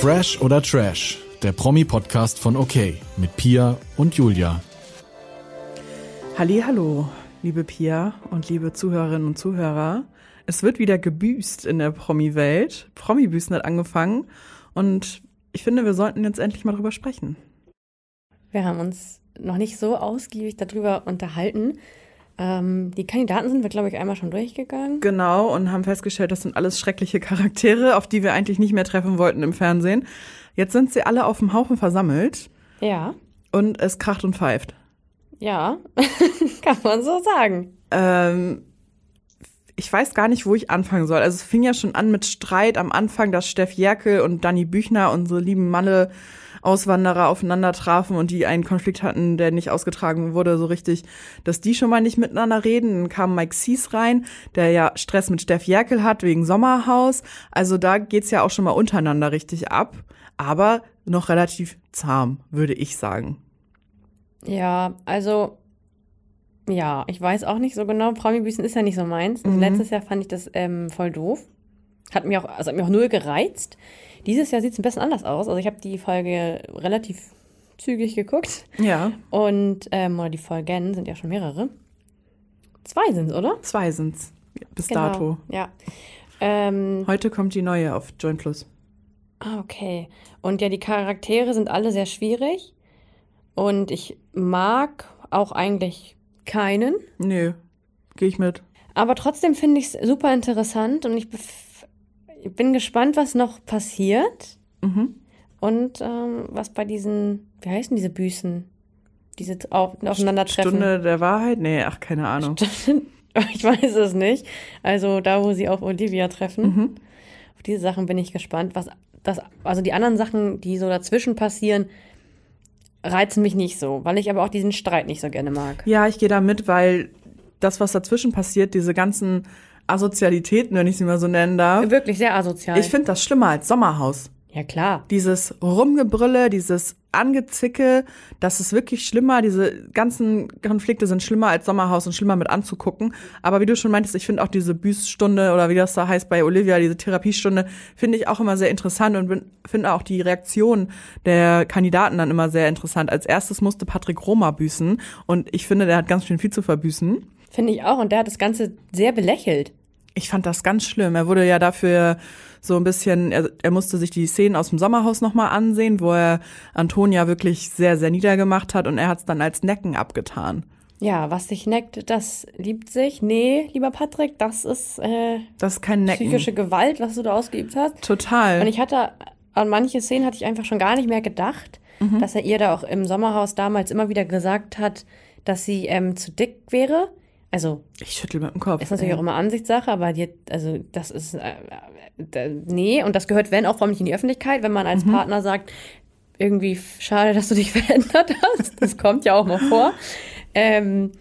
Fresh oder Trash, der Promi-Podcast von OK mit Pia und Julia. Hallo, liebe Pia und liebe Zuhörerinnen und Zuhörer. Es wird wieder gebüßt in der Promi-Welt. Promi-Büßen hat angefangen und ich finde, wir sollten jetzt endlich mal drüber sprechen. Wir haben uns noch nicht so ausgiebig darüber unterhalten. Ähm, die Kandidaten sind wir, glaube ich, einmal schon durchgegangen. Genau, und haben festgestellt, das sind alles schreckliche Charaktere, auf die wir eigentlich nicht mehr treffen wollten im Fernsehen. Jetzt sind sie alle auf dem Haufen versammelt. Ja. Und es kracht und pfeift. Ja, kann man so sagen. Ähm, ich weiß gar nicht, wo ich anfangen soll. Also es fing ja schon an mit Streit am Anfang, dass Steff Jerkel und Danny Büchner, unsere lieben Malle, Auswanderer aufeinander trafen und die einen Konflikt hatten, der nicht ausgetragen wurde, so richtig, dass die schon mal nicht miteinander reden. Dann kam Mike Sees rein, der ja Stress mit Steff Jerkel hat wegen Sommerhaus. Also da geht's ja auch schon mal untereinander richtig ab. Aber noch relativ zahm, würde ich sagen. Ja, also ja, ich weiß auch nicht so genau. Promi-Büßen ist ja nicht so meins. Mhm. Letztes Jahr fand ich das ähm, voll doof. Hat mir auch, also hat mir auch null gereizt. Dieses Jahr sieht es ein bisschen anders aus. Also ich habe die Folge relativ zügig geguckt. Ja. Und, ähm, oder die Folgen sind ja schon mehrere. Zwei sind's, oder? Zwei sind's. Bis genau. dato. Ja. Ähm, Heute kommt die neue auf Join Plus. Ah, okay. Und ja, die Charaktere sind alle sehr schwierig. Und ich mag auch eigentlich keinen. Nö, gehe ich mit. Aber trotzdem finde ich es super interessant und ich ich bin gespannt, was noch passiert. Mhm. Und ähm, was bei diesen, wie heißen diese Büßen? Diese auf, Aufeinandertreffen. Stunde der Wahrheit? Nee, ach, keine Ahnung. Stunde, ich weiß es nicht. Also da, wo sie auf Olivia treffen. Mhm. Auf diese Sachen bin ich gespannt. Was das, also die anderen Sachen, die so dazwischen passieren, reizen mich nicht so, weil ich aber auch diesen Streit nicht so gerne mag. Ja, ich gehe da mit, weil das, was dazwischen passiert, diese ganzen Asozialitäten, wenn ich sie mal so nennen darf. Wirklich sehr asozial. Ich finde das schlimmer als Sommerhaus. Ja, klar. Dieses Rumgebrülle, dieses Angezicke, das ist wirklich schlimmer. Diese ganzen Konflikte sind schlimmer als Sommerhaus und schlimmer mit anzugucken. Aber wie du schon meintest, ich finde auch diese Büßstunde oder wie das da heißt bei Olivia, diese Therapiestunde, finde ich auch immer sehr interessant und finde auch die Reaktion der Kandidaten dann immer sehr interessant. Als erstes musste Patrick Roma büßen und ich finde, der hat ganz schön viel zu verbüßen. Finde ich auch und der hat das Ganze sehr belächelt. Ich fand das ganz schlimm. Er wurde ja dafür so ein bisschen, er, er musste sich die Szenen aus dem Sommerhaus nochmal ansehen, wo er Antonia wirklich sehr, sehr niedergemacht hat und er hat es dann als Necken abgetan. Ja, was sich neckt, das liebt sich. Nee, lieber Patrick, das ist, äh, das ist kein Necken. psychische Gewalt, was du da ausgeübt hast. Total. Und ich hatte, an manche Szenen hatte ich einfach schon gar nicht mehr gedacht, mhm. dass er ihr da auch im Sommerhaus damals immer wieder gesagt hat, dass sie ähm, zu dick wäre. Also. Ich schüttel mit dem Kopf. Ist natürlich ey. auch immer Ansichtssache, aber die, also das ist. Äh, äh, nee, und das gehört, wenn auch vor nicht in die Öffentlichkeit, wenn man als mhm. Partner sagt, irgendwie schade, dass du dich verändert hast. Das kommt ja auch mal vor. Ähm,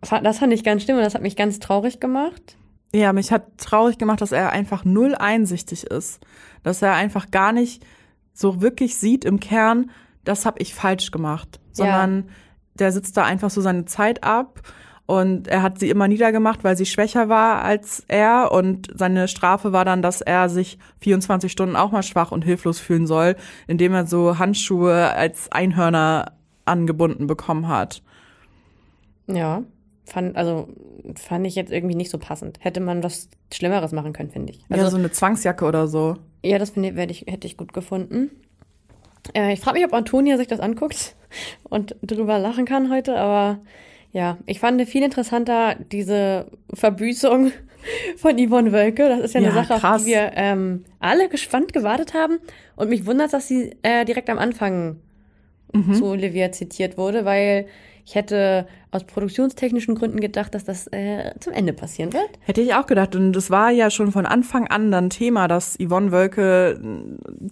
das fand ich ganz schlimm und das hat mich ganz traurig gemacht. Ja, mich hat traurig gemacht, dass er einfach null einsichtig ist. Dass er einfach gar nicht so wirklich sieht im Kern, das habe ich falsch gemacht. Sondern ja. der sitzt da einfach so seine Zeit ab und er hat sie immer niedergemacht, weil sie schwächer war als er. Und seine Strafe war dann, dass er sich 24 Stunden auch mal schwach und hilflos fühlen soll, indem er so Handschuhe als Einhörner angebunden bekommen hat. Ja, fand, also fand ich jetzt irgendwie nicht so passend. Hätte man was Schlimmeres machen können, finde ich. Also, ja, so eine Zwangsjacke oder so. Ja, das finde ich, hätte ich gut gefunden. Äh, ich frage mich, ob Antonia sich das anguckt und drüber lachen kann heute, aber ja, ich fand viel interessanter diese Verbüßung von Yvonne Wölke. Das ist ja eine ja, Sache, krass. auf die wir ähm, alle gespannt gewartet haben. Und mich wundert, dass sie äh, direkt am Anfang mhm. zu Olivia zitiert wurde, weil ich hätte aus produktionstechnischen Gründen gedacht, dass das äh, zum Ende passieren wird. Hätte ich auch gedacht. Und es war ja schon von Anfang an dann Thema, dass Yvonne Wölke,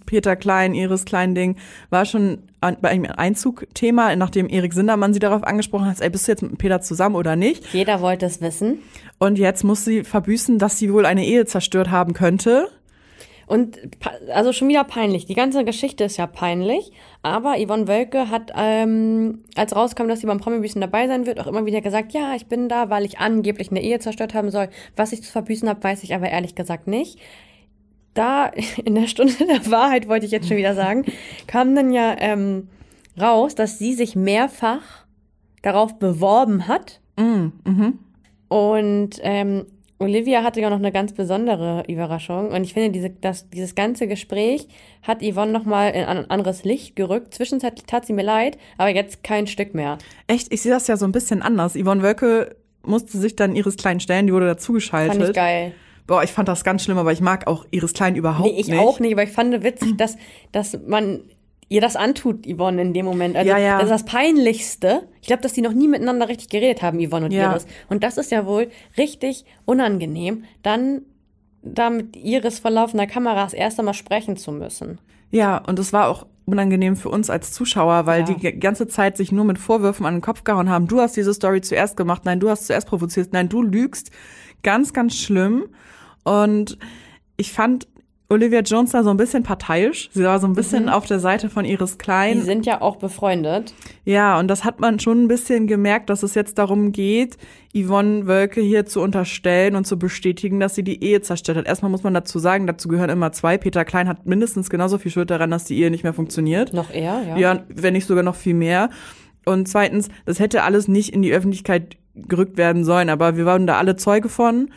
Peter Klein, Iris Klein-Ding, war schon bei einem Einzug-Thema, nachdem Erik Sindermann sie darauf angesprochen hat, ey, bist du jetzt mit Peter zusammen oder nicht? Jeder wollte es wissen. Und jetzt muss sie verbüßen, dass sie wohl eine Ehe zerstört haben könnte. Und also schon wieder peinlich. Die ganze Geschichte ist ja peinlich. Aber Yvonne Wölke hat, ähm, als rauskam, dass sie beim Promi-Büßen dabei sein wird, auch immer wieder gesagt, ja, ich bin da, weil ich angeblich eine Ehe zerstört haben soll. Was ich zu verbüßen habe, weiß ich aber ehrlich gesagt nicht. da in der Stunde der Wahrheit, wollte ich jetzt schon wieder sagen, kam dann ja ähm, raus, dass sie sich mehrfach darauf beworben hat. Mm, mhm. Und ähm, Olivia hatte ja noch eine ganz besondere Überraschung. Und ich finde, diese, das, dieses ganze Gespräch hat Yvonne nochmal in ein anderes Licht gerückt. Zwischenzeitlich tat sie mir leid, aber jetzt kein Stück mehr. Echt, ich sehe das ja so ein bisschen anders. Yvonne Wölke musste sich dann ihres Kleinen stellen, die wurde dazugeschaltet. Fand ich geil. Boah, ich fand das ganz schlimm, aber ich mag auch Iris Klein überhaupt Nee, ich nicht. auch nicht, aber ich fand witzig, dass, dass man ihr das antut, Yvonne, in dem Moment. Also, Ja, ja. das ist das Peinlichste. Ich glaube, dass die noch nie miteinander richtig geredet haben, Yvonne und Ja. Iris. Und das ist ja wohl richtig unangenehm, dann da mit Iris vor laufender Kamera das erste Mal sprechen zu müssen. Ja, und es war auch unangenehm für uns als Zuschauer, weil Ja. die ganze Zeit sich nur mit Vorwürfen an den Kopf gehauen haben. Du hast diese Story zuerst gemacht, nein, du hast zuerst provoziert, nein, du lügst. Ganz, ganz schlimm. Und ich fand Olivia Jones da so ein bisschen parteiisch. Sie war so ein bisschen auf der Seite von Iris Die Klein. sind ja auch befreundet. Ja, und das hat man schon ein bisschen gemerkt, dass es jetzt darum geht, Yvonne Wölke hier zu unterstellen und zu bestätigen, dass sie die Ehe zerstört hat. Erstmal muss man dazu sagen, dazu gehören immer zwei. Peter Klein hat mindestens genauso viel Schuld daran, dass die Ehe nicht mehr funktioniert. Noch eher, ja. Ja, wenn nicht sogar noch viel mehr. Und zweitens, das hätte alles nicht in die Öffentlichkeit gerückt werden sollen, aber wir waren da alle Zeuge von,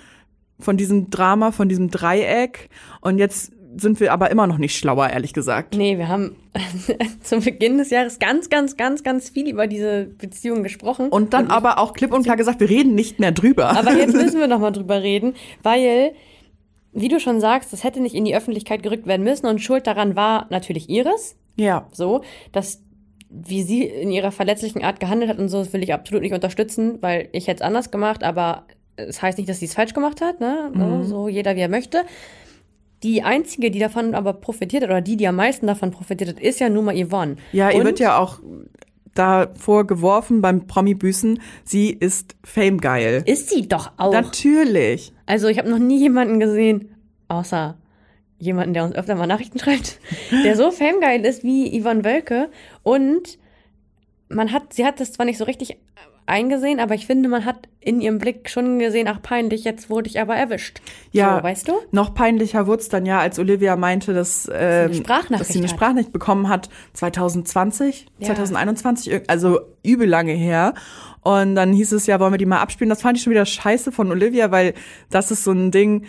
von diesem Drama, von diesem Dreieck. Und jetzt sind wir aber immer noch nicht schlauer, ehrlich gesagt. Nee, wir haben zum Beginn des Jahres ganz, ganz, ganz, ganz viel über diese Beziehung gesprochen. Und dann aber auch klipp und klar gesagt, wir reden nicht mehr drüber. Aber jetzt müssen wir noch mal drüber reden, weil, wie du schon sagst, das hätte nicht in die Öffentlichkeit gerückt werden müssen und Schuld daran war natürlich Iris. ja. So, dass wie sie in ihrer verletzlichen Art gehandelt hat und so, das will ich absolut nicht unterstützen, weil ich hätte es anders gemacht, aber es heißt nicht, dass sie es falsch gemacht hat, ne? Mhm. So jeder wie er möchte. Die einzige, die davon aber profitiert hat, oder die, die am meisten davon profitiert hat, ist ja nun mal Yvonne. Ja, ihr Und- wird ja auch davor geworfen beim Promi-Büßen, sie ist famegeil. Ist sie doch auch. Natürlich. Also ich habe noch nie jemanden gesehen, außer jemanden, der uns öfter mal Nachrichten schreibt, der so famegeil ist wie Yvonne Wölke. Und man hat, sie hat das zwar nicht so richtig eingesehen, aber ich finde, man hat in ihrem Blick schon gesehen, ach peinlich, jetzt wurde ich aber erwischt. Ja. So, weißt du? Noch peinlicher wurde es dann ja, als Olivia meinte, dass, ähm, Sprachnachricht dass sie eine. Sprachnachricht bekommen hat, 2020, Ja. 2021, irg- also übel lange her. Und dann hieß es ja, wollen wir die mal abspielen. Das fand ich schon wieder scheiße von Olivia, weil das ist so ein Ding,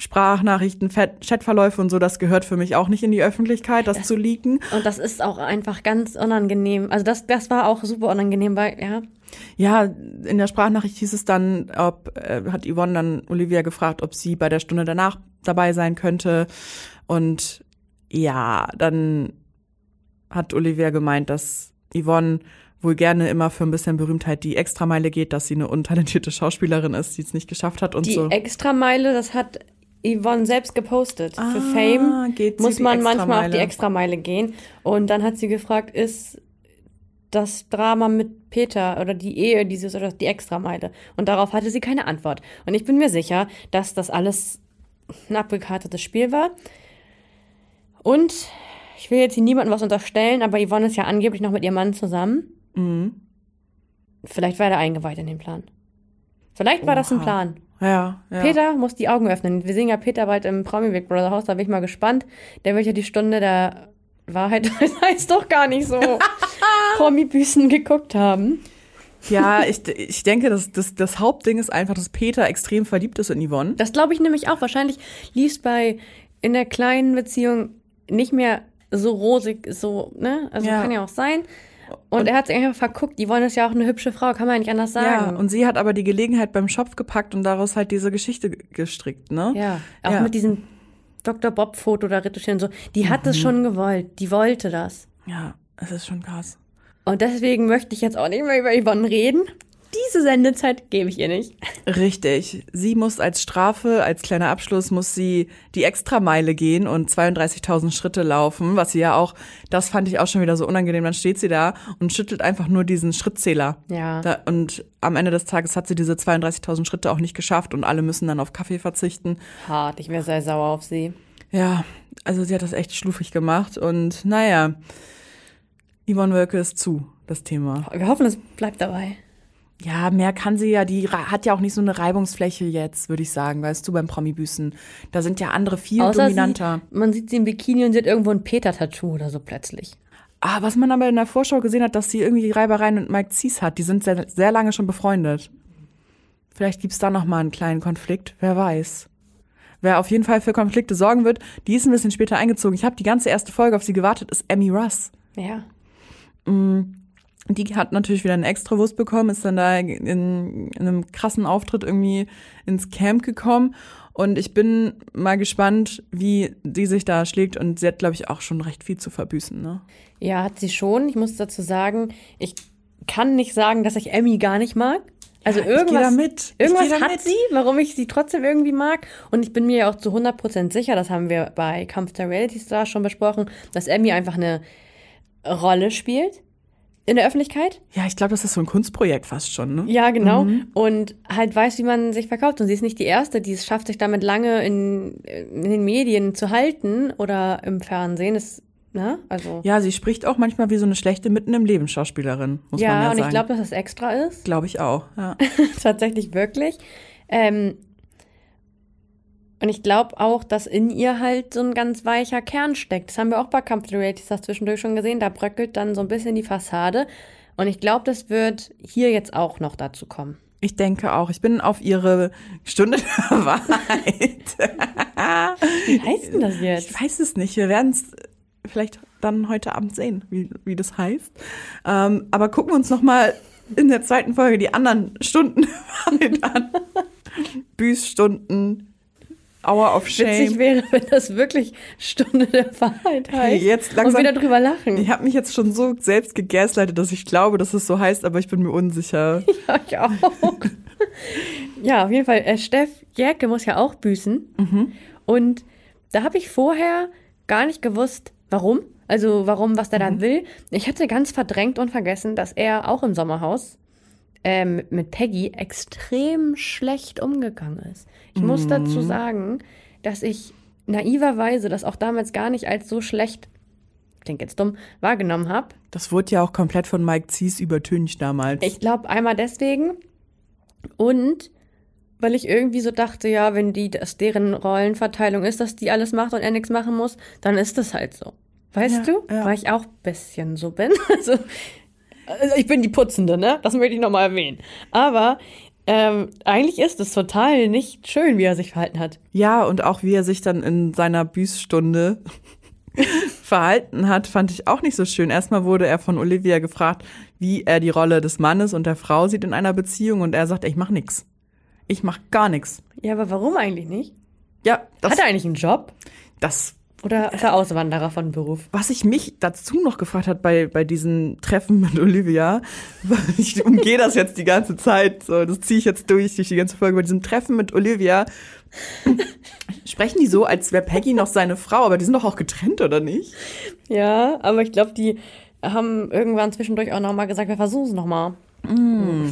Sprachnachrichten, Chat- Chatverläufe und so, das gehört für mich auch nicht in die Öffentlichkeit, das, zu leaken. Und das ist auch einfach ganz unangenehm. Also das, das war auch super unangenehm, weil, ja, Ja, in der Sprachnachricht hieß es dann, ob, äh, hat Yvonne dann Olivia gefragt, ob sie bei der Stunde danach dabei sein könnte. Und ja, dann hat Olivia gemeint, dass Yvonne wohl gerne immer für ein bisschen Berühmtheit die Extrameile geht, dass sie eine untalentierte Schauspielerin ist, die es nicht geschafft hat und die so. Extrameile, das hat Yvonne selbst gepostet. Für Ah, Fame geht sie muss man manchmal auf die Extrameile. Gehen. Und dann hat sie gefragt, ist das Drama mit Peter oder die Ehe dieses oder die Extrameile? Und darauf hatte sie keine Antwort. Und ich bin mir sicher, dass das alles ein abgekartetes Spiel war. Und ich will jetzt hier niemandem was unterstellen, aber Yvonne ist ja angeblich noch mit ihrem Mann zusammen. Mhm. Vielleicht war er eingeweiht in den Plan. Vielleicht war das ein. Plan. Ja, ja. Peter muss die Augen öffnen. Wir sehen ja Peter bald im Promi Big Brother Haus, da bin ich mal gespannt. Der wird ja die Stunde der Wahrheit, das heißt doch gar nicht so, Promi-Büßen geguckt haben. Ja, ich, ich denke, das, das, das Hauptding ist einfach, dass Peter extrem verliebt ist in Yvonne. Das glaube ich nämlich auch. Wahrscheinlich lief es bei in der kleinen Beziehung nicht mehr so rosig, so, ne? Also Ja. kann ja auch sein. Und, er hat sich einfach verguckt. Yvonne ist ja auch eine hübsche Frau, kann man ja nicht anders Ja, sagen. und sie hat aber die Gelegenheit beim Schopf gepackt und daraus halt diese Geschichte gestrickt, ne? Ja, auch Ja. mit diesem Dr. Bob-Foto da retuschieren. So. Die hat Mhm. es schon gewollt. Die wollte das. Ja, es ist schon krass. Und deswegen möchte ich jetzt auch nicht mehr über Yvonne reden. Diese Sendezeit gebe ich ihr nicht. Richtig. Sie muss als Strafe, als kleiner Abschluss, muss sie die Extrameile gehen und 32.000 Schritte laufen, was sie ja auch, das fand ich auch schon wieder so unangenehm. Dann steht sie da und schüttelt einfach nur diesen Schrittzähler. Ja. Da, und am Ende des Tages hat sie diese 32.000 Schritte auch nicht geschafft und alle müssen dann auf Kaffee verzichten. Hart, ich wäre sehr sauer auf sie. Ja, also sie hat das echt schlufig gemacht und naja, Yvonne Wölke ist zu, das Thema. Wir hoffen, es bleibt dabei. Ja, mehr kann sie ja, die hat ja auch nicht so eine Reibungsfläche jetzt, würde ich sagen, weißt du, beim Promi-Büßen. Da sind ja andere viel Außer dominanter. Sie, man sieht sie im Bikini und sie hat irgendwo ein Peter-Tattoo oder so plötzlich. Ah, was man aber in der Vorschau gesehen hat, dass sie irgendwie Reibereien mit Mike Zies hat. Die sind sehr, sehr lange schon befreundet. Vielleicht gibt's da noch mal einen kleinen Konflikt, wer weiß. Wer auf jeden Fall für Konflikte sorgen wird, die ist ein bisschen später eingezogen. Ich habe die ganze erste Folge auf sie gewartet, ist Emmy Russ. Ja. Die hat natürlich wieder einen Extrawurst bekommen, ist dann da in, in einem krassen Auftritt irgendwie ins Camp gekommen. Und ich bin mal gespannt, wie die sich da schlägt. Und sie hat, glaube ich, auch schon recht viel zu verbüßen. Ne? Ja, hat sie schon. Ich muss dazu sagen, ich kann nicht sagen, dass ich Emmy gar nicht mag. Also Ja, irgendwas, irgendwas hat mit. sie, warum ich sie trotzdem irgendwie mag. Und ich bin mir ja auch zu 100% sicher, das haben wir bei Kampf der Reality Stars schon besprochen, dass Emmy einfach eine Rolle spielt in der Öffentlichkeit. Ja, ich glaube, das ist so ein Kunstprojekt fast schon. Ne? Ja, genau. Und halt weiß, wie man sich verkauft. Und sie ist nicht die Erste, die es schafft, sich damit lange in, in den Medien zu halten oder im Fernsehen. Das, ne? Also. Ja, sie spricht auch manchmal wie so eine schlechte mitten im Leben Schauspielerin, muss Ja, man ja und sagen. ich glaube, dass das extra ist. glaube ich auch. Ja. Tatsächlich wirklich. Ähm, und ich glaube auch, dass in ihr halt so ein ganz weicher Kern steckt. Das haben wir auch bei Kampf der Reality Stars zwischendurch schon gesehen. Da bröckelt dann so ein bisschen die Fassade. Und ich glaube, das wird hier jetzt auch noch dazu kommen. Ich denke auch. Ich bin auf ihre Stunde der Wahrheit. Wie heißt denn das jetzt? Ich weiß es nicht. Wir werden es vielleicht dann heute Abend sehen, wie, wie das heißt. Ähm, aber gucken wir uns noch mal in der zweiten Folge die anderen Stunden an. Büßstunden, Hour of Witzig Shame. wäre, wenn das wirklich Stunde der Wahrheit heißt. jetzt und langsam- wieder drüber lachen. Ich habe mich jetzt schon so selbst gegaslightet, dass ich glaube, dass es so heißt, aber ich bin mir unsicher. Ja, ich auch. ja, auf jeden Fall. Äh, Steff Jäcke muss ja auch büßen. Und da habe ich vorher gar nicht gewusst, warum. Also warum, was der da will. Ich hatte ganz verdrängt und vergessen, dass er auch im Sommerhaus ähm, mit Peggy extrem schlecht umgegangen ist. Ich muss dazu sagen, dass ich naiverweise das auch damals gar nicht als so schlecht, klingt jetzt dumm, wahrgenommen habe. Das wurde ja auch komplett von Mike Zies übertüncht damals. Ich glaube einmal deswegen und weil ich irgendwie so dachte, ja, wenn die das deren Rollenverteilung ist, dass die alles macht und er nichts machen muss, dann ist das halt so. Weißt Ja, du? ja. Weil ich auch ein bisschen so bin. Also, also ich bin die Putzende, ne? Das möchte ich nochmal erwähnen. Aber ähm, eigentlich ist es total nicht schön, wie er sich verhalten hat. Ja, und auch wie er sich dann in seiner Büßstunde verhalten hat, fand ich auch nicht so schön. Erstmal wurde er von Olivia gefragt, wie er die Rolle des Mannes und der Frau sieht in einer Beziehung und er sagt, ich mach nix. Ich mach gar nix. Ja, aber warum eigentlich nicht? Ja, das, hat er eigentlich einen Job? das Oder ist er Auswanderer von Beruf? was ich mich dazu noch gefragt hat bei, bei diesen Treffen mit Olivia, ich umgehe das jetzt die ganze Zeit, so, das ziehe ich jetzt durch, durch die ganze Folge, bei diesem Treffen mit Olivia, sprechen die so, als wäre Peggy noch seine Frau, aber die sind doch auch getrennt, oder nicht? Ja, aber ich glaube, die haben irgendwann zwischendurch auch nochmal gesagt, wir versuchen es nochmal.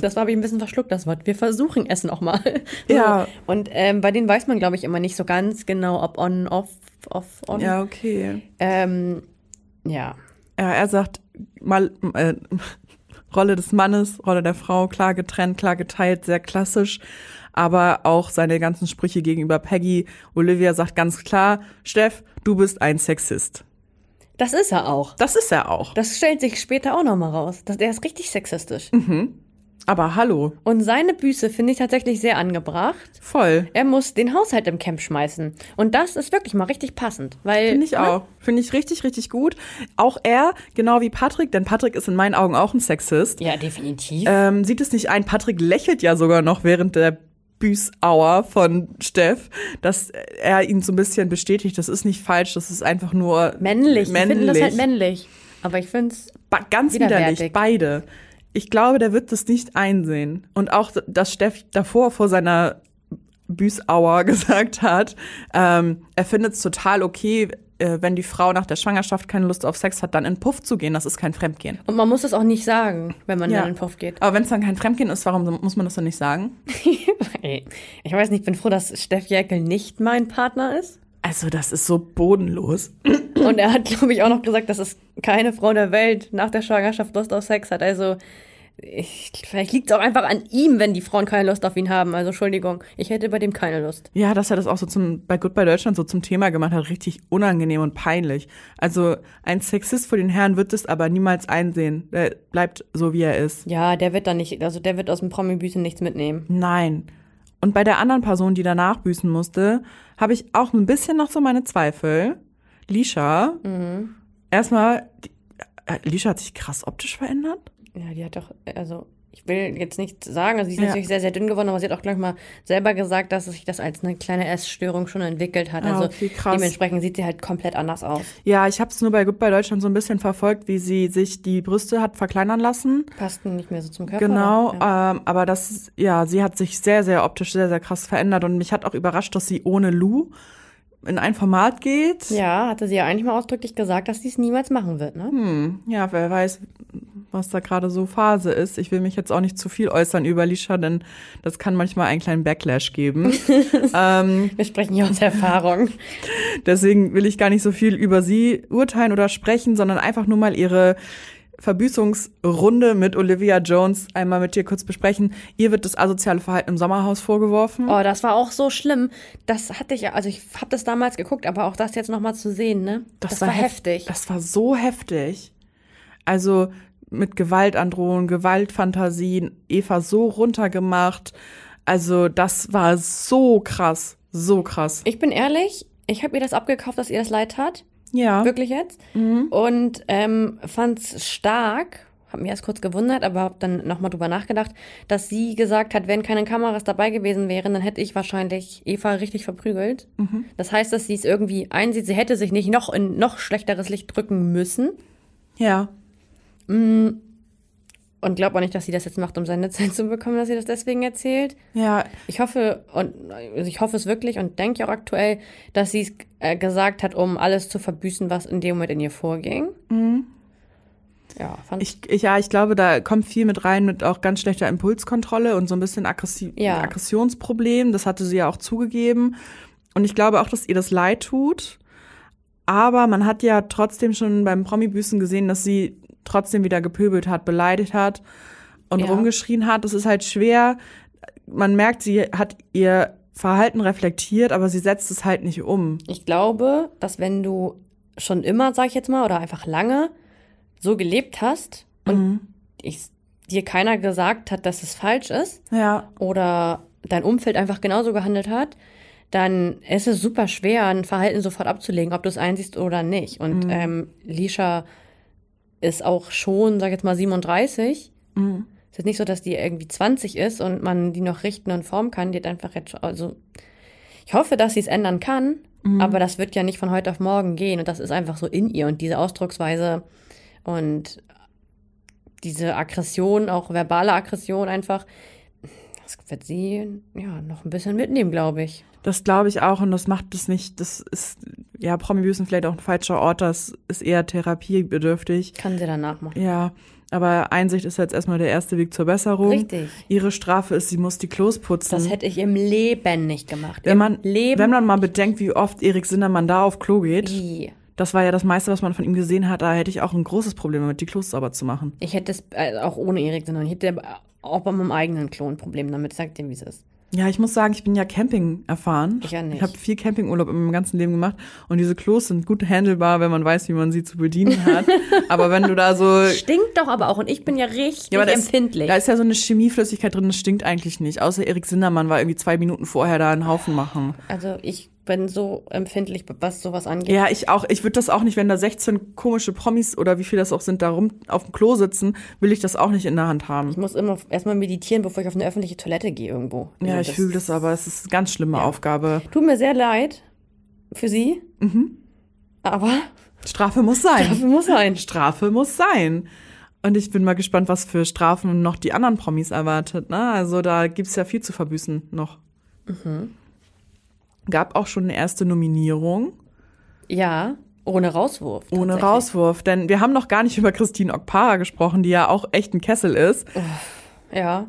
Das war habe ich ein bisschen verschluckt, das Wort. Wir versuchen es nochmal. Ja. Und ähm, bei denen weiß man, glaube ich, immer nicht so ganz genau, ob on, off, off, on. Ja, okay. Ähm, ja. Ja, er sagt, mal, äh, Rolle des Mannes, Rolle der Frau, klar getrennt, klar geteilt, sehr klassisch. Aber auch seine ganzen Sprüche gegenüber Peggy. Olivia sagt ganz klar, Steff, du bist ein Sexist. Das ist er auch. Das ist er auch. Das stellt sich später auch nochmal raus. Das, der ist richtig sexistisch. Aber hallo, Und seine Büße finde ich tatsächlich sehr angebracht. voll. Er muss den Haushalt im Camp schmeißen. Und das ist wirklich mal richtig passend. Weil, Finde ich ne? auch. Finde ich richtig, richtig gut. Auch er, genau wie Patrick, denn Patrick ist in meinen Augen auch ein Sexist. Ja, definitiv. Ähm, sieht es nicht ein, Patrick lächelt ja sogar noch während der Büßauer von Steff, dass er ihn so ein bisschen bestätigt, das ist nicht falsch, das ist einfach nur männlich. Männlich. finden das halt männlich. Aber ich finde es ganz widerlich, beide. Ich glaube, der wird das nicht einsehen. Und auch, dass Steff davor vor seiner Büßauer gesagt hat, ähm, er findet es total okay, äh, wenn die Frau nach der Schwangerschaft keine Lust auf Sex hat, dann in Puff zu gehen. Das ist kein Fremdgehen. Und man muss das auch nicht sagen, wenn man Ja. dann in Puff geht. Aber wenn es dann kein Fremdgehen ist, warum muss man das dann nicht sagen? Ich weiß nicht, ich bin froh, dass Steff Jäckel nicht mein Partner ist. Also, das ist so bodenlos. Und er hat, glaube ich, auch noch gesagt, dass es keine Frau der Welt nach der Schwangerschaft Lust auf Sex hat. Also, ich, vielleicht liegt es auch einfach an ihm, wenn die Frauen keine Lust auf ihn haben. Also Entschuldigung, ich hätte bei dem keine Lust. Ja, dass er das auch so zum, bei Goodbye Deutschland so zum Thema gemacht hat, richtig unangenehm und peinlich. Also ein Sexist vor den Herren wird es aber niemals einsehen. Der bleibt so, wie er ist. Ja, der wird da nicht, also der wird aus dem Promi-Büßen nichts mitnehmen. Nein. Und bei der anderen Person, die danach büßen musste, habe ich auch ein bisschen noch so meine Zweifel. Lisha. Mhm. Erstmal, die, äh, Lisha hat sich krass optisch verändert. Ja, die hat doch, also ich will jetzt nicht sagen, also sie ist Ja. natürlich sehr, sehr dünn geworden, aber sie hat auch gleich mal selber gesagt, dass sich das als eine kleine Essstörung schon entwickelt hat. Ah, Also okay, krass. dementsprechend sieht sie halt komplett anders aus. Ja, ich habe es nur bei Goodbye Deutschland so ein bisschen verfolgt, wie sie sich die Brüste hat verkleinern lassen. Passt nicht mehr so zum Körper. Genau? Ja. ähm, aber das, ja, sie hat sich sehr, sehr optisch sehr, sehr krass verändert und mich hat auch überrascht, dass sie ohne Lou in ein Format geht. ja, hatte sie ja eigentlich mal ausdrücklich gesagt, dass sie es niemals machen wird, ne? Hm, ja, wer weiß, was da gerade so Phase ist. Ich will mich jetzt auch nicht zu viel äußern über Lisha, denn das kann manchmal einen kleinen Backlash geben. ähm, Wir sprechen hier aus Erfahrung. deswegen will ich gar nicht so viel über sie urteilen oder sprechen, sondern einfach nur mal ihre Verbüßungsrunde mit Olivia Jones einmal mit dir kurz besprechen. Ihr wird das asoziale Verhalten im Sommerhaus vorgeworfen. Oh, das war auch so schlimm. Das hatte ich ja, also ich habe das damals geguckt, aber auch das jetzt nochmal zu sehen, ne? Das, war, hef- heftig. Das war so heftig. Also mit Gewaltandrohungen, Gewaltfantasien, Eva so runtergemacht. Also das war so krass, so krass. Ich bin ehrlich, ich habe ihr das abgekauft, dass ihr das leid tat. Ja. Wirklich jetzt. Und ähm, fand's stark. Hab mich erst kurz gewundert, aber hab dann nochmal drüber nachgedacht, dass sie gesagt hat, wenn keine Kameras dabei gewesen wären, dann hätte ich wahrscheinlich Eva richtig verprügelt. Das heißt, dass sie es irgendwie einsieht, sie hätte sich nicht noch in noch schlechteres Licht drücken müssen. Ja. Und glaube auch nicht, dass sie das jetzt macht, um Sendezeit zu bekommen, dass sie das deswegen erzählt. Ja. Ich hoffe und also ich hoffe es wirklich und denke auch aktuell, dass sie es äh, gesagt hat, um alles zu verbüßen, was in dem Moment in ihr vorging. Ja, fand ich. Ich, ich, ja, ich glaube, da kommt viel mit rein mit auch ganz schlechter Impulskontrolle und so ein bisschen Aggressi Ja. Aggressionsproblem. Das hatte sie ja auch zugegeben. Und ich glaube auch, dass ihr das leid tut. Aber man hat ja trotzdem schon beim Promi-Büßen gesehen, dass sie trotzdem wieder gepöbelt hat, beleidigt hat und Ja. rumgeschrien hat. Das ist halt schwer. Man merkt, sie hat ihr Verhalten reflektiert, aber sie setzt es halt nicht um. Ich glaube, dass wenn du schon immer, sag ich jetzt mal, oder einfach lange so gelebt hast und ich, dir keiner gesagt hat, dass es falsch ist, Ja, oder dein Umfeld einfach genauso gehandelt hat, dann ist es super schwer, ein Verhalten sofort abzulegen, ob du es einsiehst oder nicht. Und ähm, Lisha ist auch schon, sag ich jetzt mal, 37. Es ist nicht so, dass die irgendwie 20 ist und man die noch richten und formen kann. Die hat einfach jetzt schon, also ich hoffe, dass sie es ändern kann, aber das wird ja nicht von heute auf morgen gehen. Und das ist einfach so in ihr. Und diese Ausdrucksweise und diese Aggression, auch verbale Aggression einfach, das wird sie ja noch ein bisschen mitnehmen, glaube ich. Das glaube ich auch und das macht es nicht, das ist, ja, Promi-Büßen vielleicht auch ein falscher Ort, das ist eher therapiebedürftig. Kann sie danach machen. Ja, aber Einsicht ist jetzt erstmal der erste Weg zur Besserung. Richtig. Ihre Strafe ist, sie muss die Klos putzen. Das hätte ich im Leben nicht gemacht. wenn Im man, Leben. wenn man mal bedenkt, wie oft Erik Sindermann da auf Klo geht, I. das war ja das meiste, was man von ihm gesehen hat, da hätte ich auch ein großes Problem damit, die Klos sauber zu machen. Ich hätte es äh, auch ohne Erik, sondern ich hätte auch bei meinem eigenen Klo ein Problem damit. Sag dir, wie es ist. Ja, ich muss sagen, ich bin ja Camping erfahren. Ich ja nicht. Ich habe viel Campingurlaub in meinem ganzen Leben gemacht und diese Klos sind gut handelbar, wenn man weiß, wie man sie zu bedienen hat. aber wenn du da so Stinkt doch aber auch und ich bin ja richtig Ja, da ist- empfindlich. Da ist ja so eine Chemieflüssigkeit drin, das stinkt eigentlich nicht. Außer Erik Sindermann war irgendwie zwei Minuten vorher da einen Haufen machen. also ich bin so empfindlich, was sowas angeht. Ja, ich auch. Ich würde das auch nicht, wenn da 16 komische Promis oder wie viel das auch sind, da rum auf dem Klo sitzen, will ich das auch nicht in der Hand haben. Ich muss immer erstmal meditieren, bevor ich auf eine öffentliche Toilette gehe irgendwo. Ja, Also ich fühle das aber. Es ist eine ganz schlimme Aufgabe. Tut mir sehr leid für Sie. Mhm. Aber Strafe muss sein. dafür muss sein. Strafe muss sein. Und ich bin mal gespannt, was für Strafen noch die anderen Promis erwartet. Ne? Also da gibt's ja viel zu verbüßen noch. Mhm. Gab auch schon eine erste Nominierung. Ja, ohne Rauswurf. Ohne. Rauswurf, denn wir haben noch gar nicht über Christine Okpara gesprochen, die ja auch echt ein Kessel ist. Ja.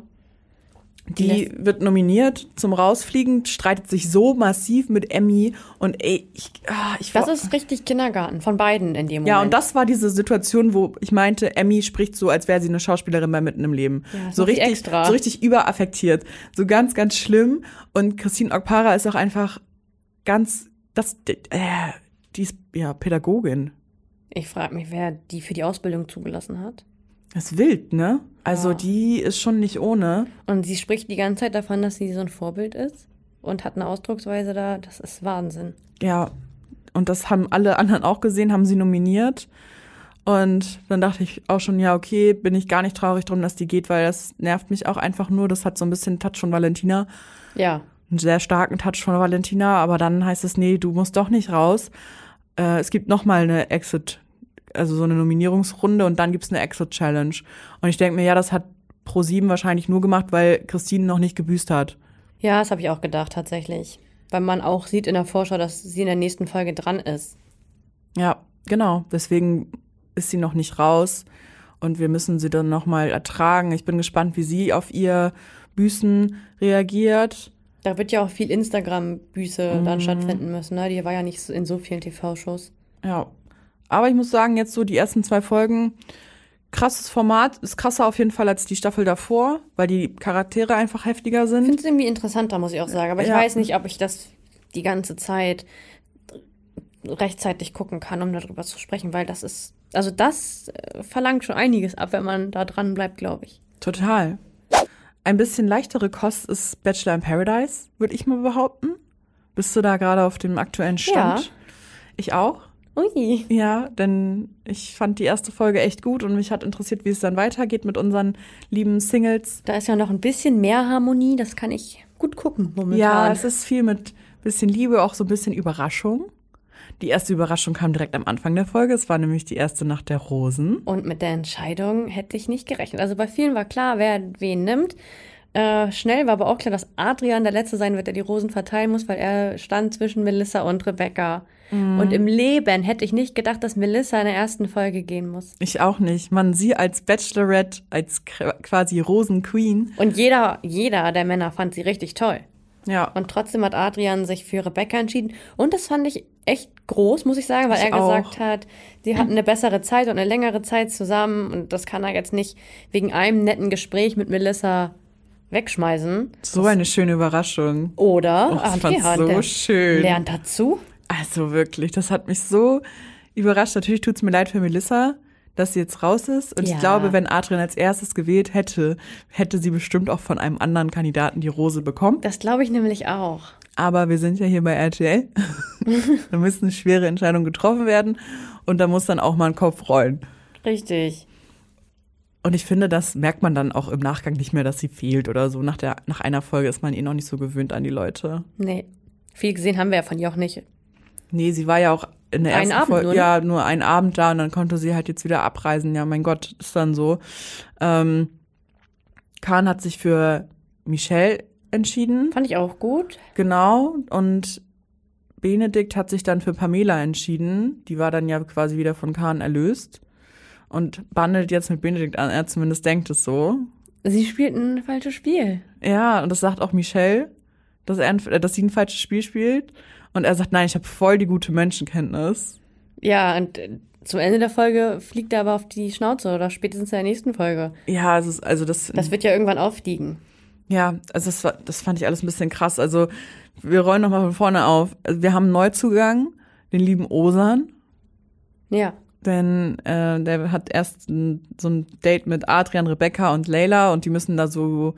Die wird nominiert zum Rausfliegen, streitet sich so massiv mit Emmy und ey, ich, ah, ich Das ist richtig Kindergarten von beiden in dem Moment. ja, und das war diese Situation, wo ich meinte, Emmy spricht so, als wäre sie eine Schauspielerin bei Mitten im Leben. Ja, so richtig, extra. so richtig überaffektiert. So ganz, ganz schlimm. Und Christine Okpara ist auch einfach ganz, das, äh, die ist ja Pädagogin. Ich frage mich, wer die für die Ausbildung zugelassen hat. Das ist wild, ne? Also Ja. die ist schon nicht ohne. Und sie spricht die ganze Zeit davon, dass sie so ein Vorbild ist und hat eine Ausdrucksweise da. Das ist Wahnsinn. Ja, und das haben alle anderen auch gesehen, haben sie nominiert. Und dann dachte ich auch schon, ja, okay, bin ich gar nicht traurig drum, dass die geht, weil das nervt mich auch einfach nur. Das hat so ein bisschen Touch von Valentina, Ja. Einen sehr starken Touch von Valentina. Aber dann heißt es, nee, du musst doch nicht raus. Äh, es gibt noch mal eine Exit, also so eine Nominierungsrunde und dann gibt's eine Exit-Challenge. Und ich denke mir, ja, das hat Pro7 wahrscheinlich nur gemacht, weil Christine noch nicht gebüßt hat. Ja, das habe ich auch gedacht, tatsächlich. Weil man auch sieht in der Vorschau, dass sie in der nächsten Folge dran ist. Ja, genau. Deswegen ist sie noch nicht raus und wir müssen sie dann noch mal ertragen. Ich bin gespannt, wie sie auf ihr Büßen reagiert. Da wird ja auch viel Instagram-Büße Mhm. dann stattfinden müssen. Ne? Die war ja nicht in so vielen TV-Shows. Ja, aber ich muss sagen, jetzt so die ersten zwei Folgen, krasses Format, ist krasser auf jeden Fall als die Staffel davor, weil die Charaktere einfach heftiger Ich sind. finde es irgendwie interessanter, muss ich auch sagen. Aber ich Ja. weiß nicht, ob ich das die ganze Zeit rechtzeitig gucken kann, um darüber zu sprechen, weil das ist, also das äh, verlangt schon einiges ab, wenn man da dran bleibt, glaube ich. Total. Ein bisschen leichtere Kost ist Bachelor in Paradise, würde ich mal behaupten. Bist du da gerade auf dem aktuellen Stand? Ja. Ich auch. Ui. Ja, denn ich fand die erste Folge echt gut und mich hat interessiert, wie es dann weitergeht mit unseren lieben Singles. Da ist ja noch ein bisschen mehr Harmonie, das kann ich gut gucken momentan. Ja, es ist viel mit bisschen Liebe, auch so ein bisschen Überraschung. Die erste Überraschung kam direkt am Anfang der Folge. Es war nämlich die erste Nacht der Rosen. Und mit der Entscheidung hätte ich nicht gerechnet. Also bei vielen war klar, wer wen nimmt. Äh, schnell war aber auch klar, dass Adrian der Letzte sein wird, der die Rosen verteilen muss, weil er stand zwischen Melissa und Rebecca. Und im Leben hätte ich nicht gedacht, dass Melissa in der ersten Folge gehen muss. Ich auch nicht. Man sie als Bachelorette, als qu- quasi Rosen-Queen. Und jeder, jeder der Männer fand sie richtig toll. Ja, Und trotzdem hat Adrian sich für Rebecca entschieden. Und das fand ich echt groß, muss ich sagen, weil Ich er auch. gesagt hat, sie hatten eine bessere Zeit und eine längere Zeit zusammen. Und das kann er jetzt nicht wegen einem netten Gespräch mit Melissa wegschmeißen. so eine schöne Überraschung. Oder Oh, fand's Adrian, so schön. lernt dazu. Also wirklich, das hat mich so überrascht. Natürlich tut's mir leid für Melissa, dass sie jetzt raus ist. Und Ja. ich glaube, wenn Adrian als erstes gewählt hätte, hätte sie bestimmt auch von einem anderen Kandidaten die Rose bekommen. Das glaube ich nämlich auch. Aber wir sind ja hier bei RTL. da müssen schwere Entscheidungen getroffen werden. Und da muss dann auch mal ein Kopf rollen. Richtig. Und ich finde, das merkt man dann auch im Nachgang nicht mehr, dass sie fehlt oder so. Nach, der, nach einer Folge ist man eh noch nicht so gewöhnt an die Leute. Nee. Viel gesehen haben wir ja von ihr auch nicht. Nee, sie war ja auch in der Einen ersten Abend Folge, nur, ne? ja, nur einen Abend da und dann konnte sie halt jetzt wieder abreisen. Ja, mein Gott, ist dann so. Ähm, Kahn hat sich für Michelle entschieden, Fand ich auch gut. genau. Und Benedikt hat sich dann für Pamela entschieden. Die war dann ja quasi wieder von Kahn erlöst. Und bandelt jetzt mit Benedikt an. Er zumindest denkt es so. Sie spielt ein falsches Spiel. Ja, und das sagt auch Michelle, dass, er ein, äh, dass sie ein falsches Spiel spielt. Und er sagt, nein, ich habe voll die gute Menschenkenntnis. Ja, und äh, zum Ende der Folge fliegt er aber auf die Schnauze oder spätestens in der nächsten Folge. Ja, ist, also das, Das wird ja irgendwann auffliegen. ja, also das, war, das fand ich alles ein bisschen krass. Also wir rollen nochmal von vorne auf. Also wir haben einen Neuzugang, den lieben Osan, Ja. denn äh, der hat erst ein, so ein Date mit Adrian, Rebecca und Leila und die müssen da so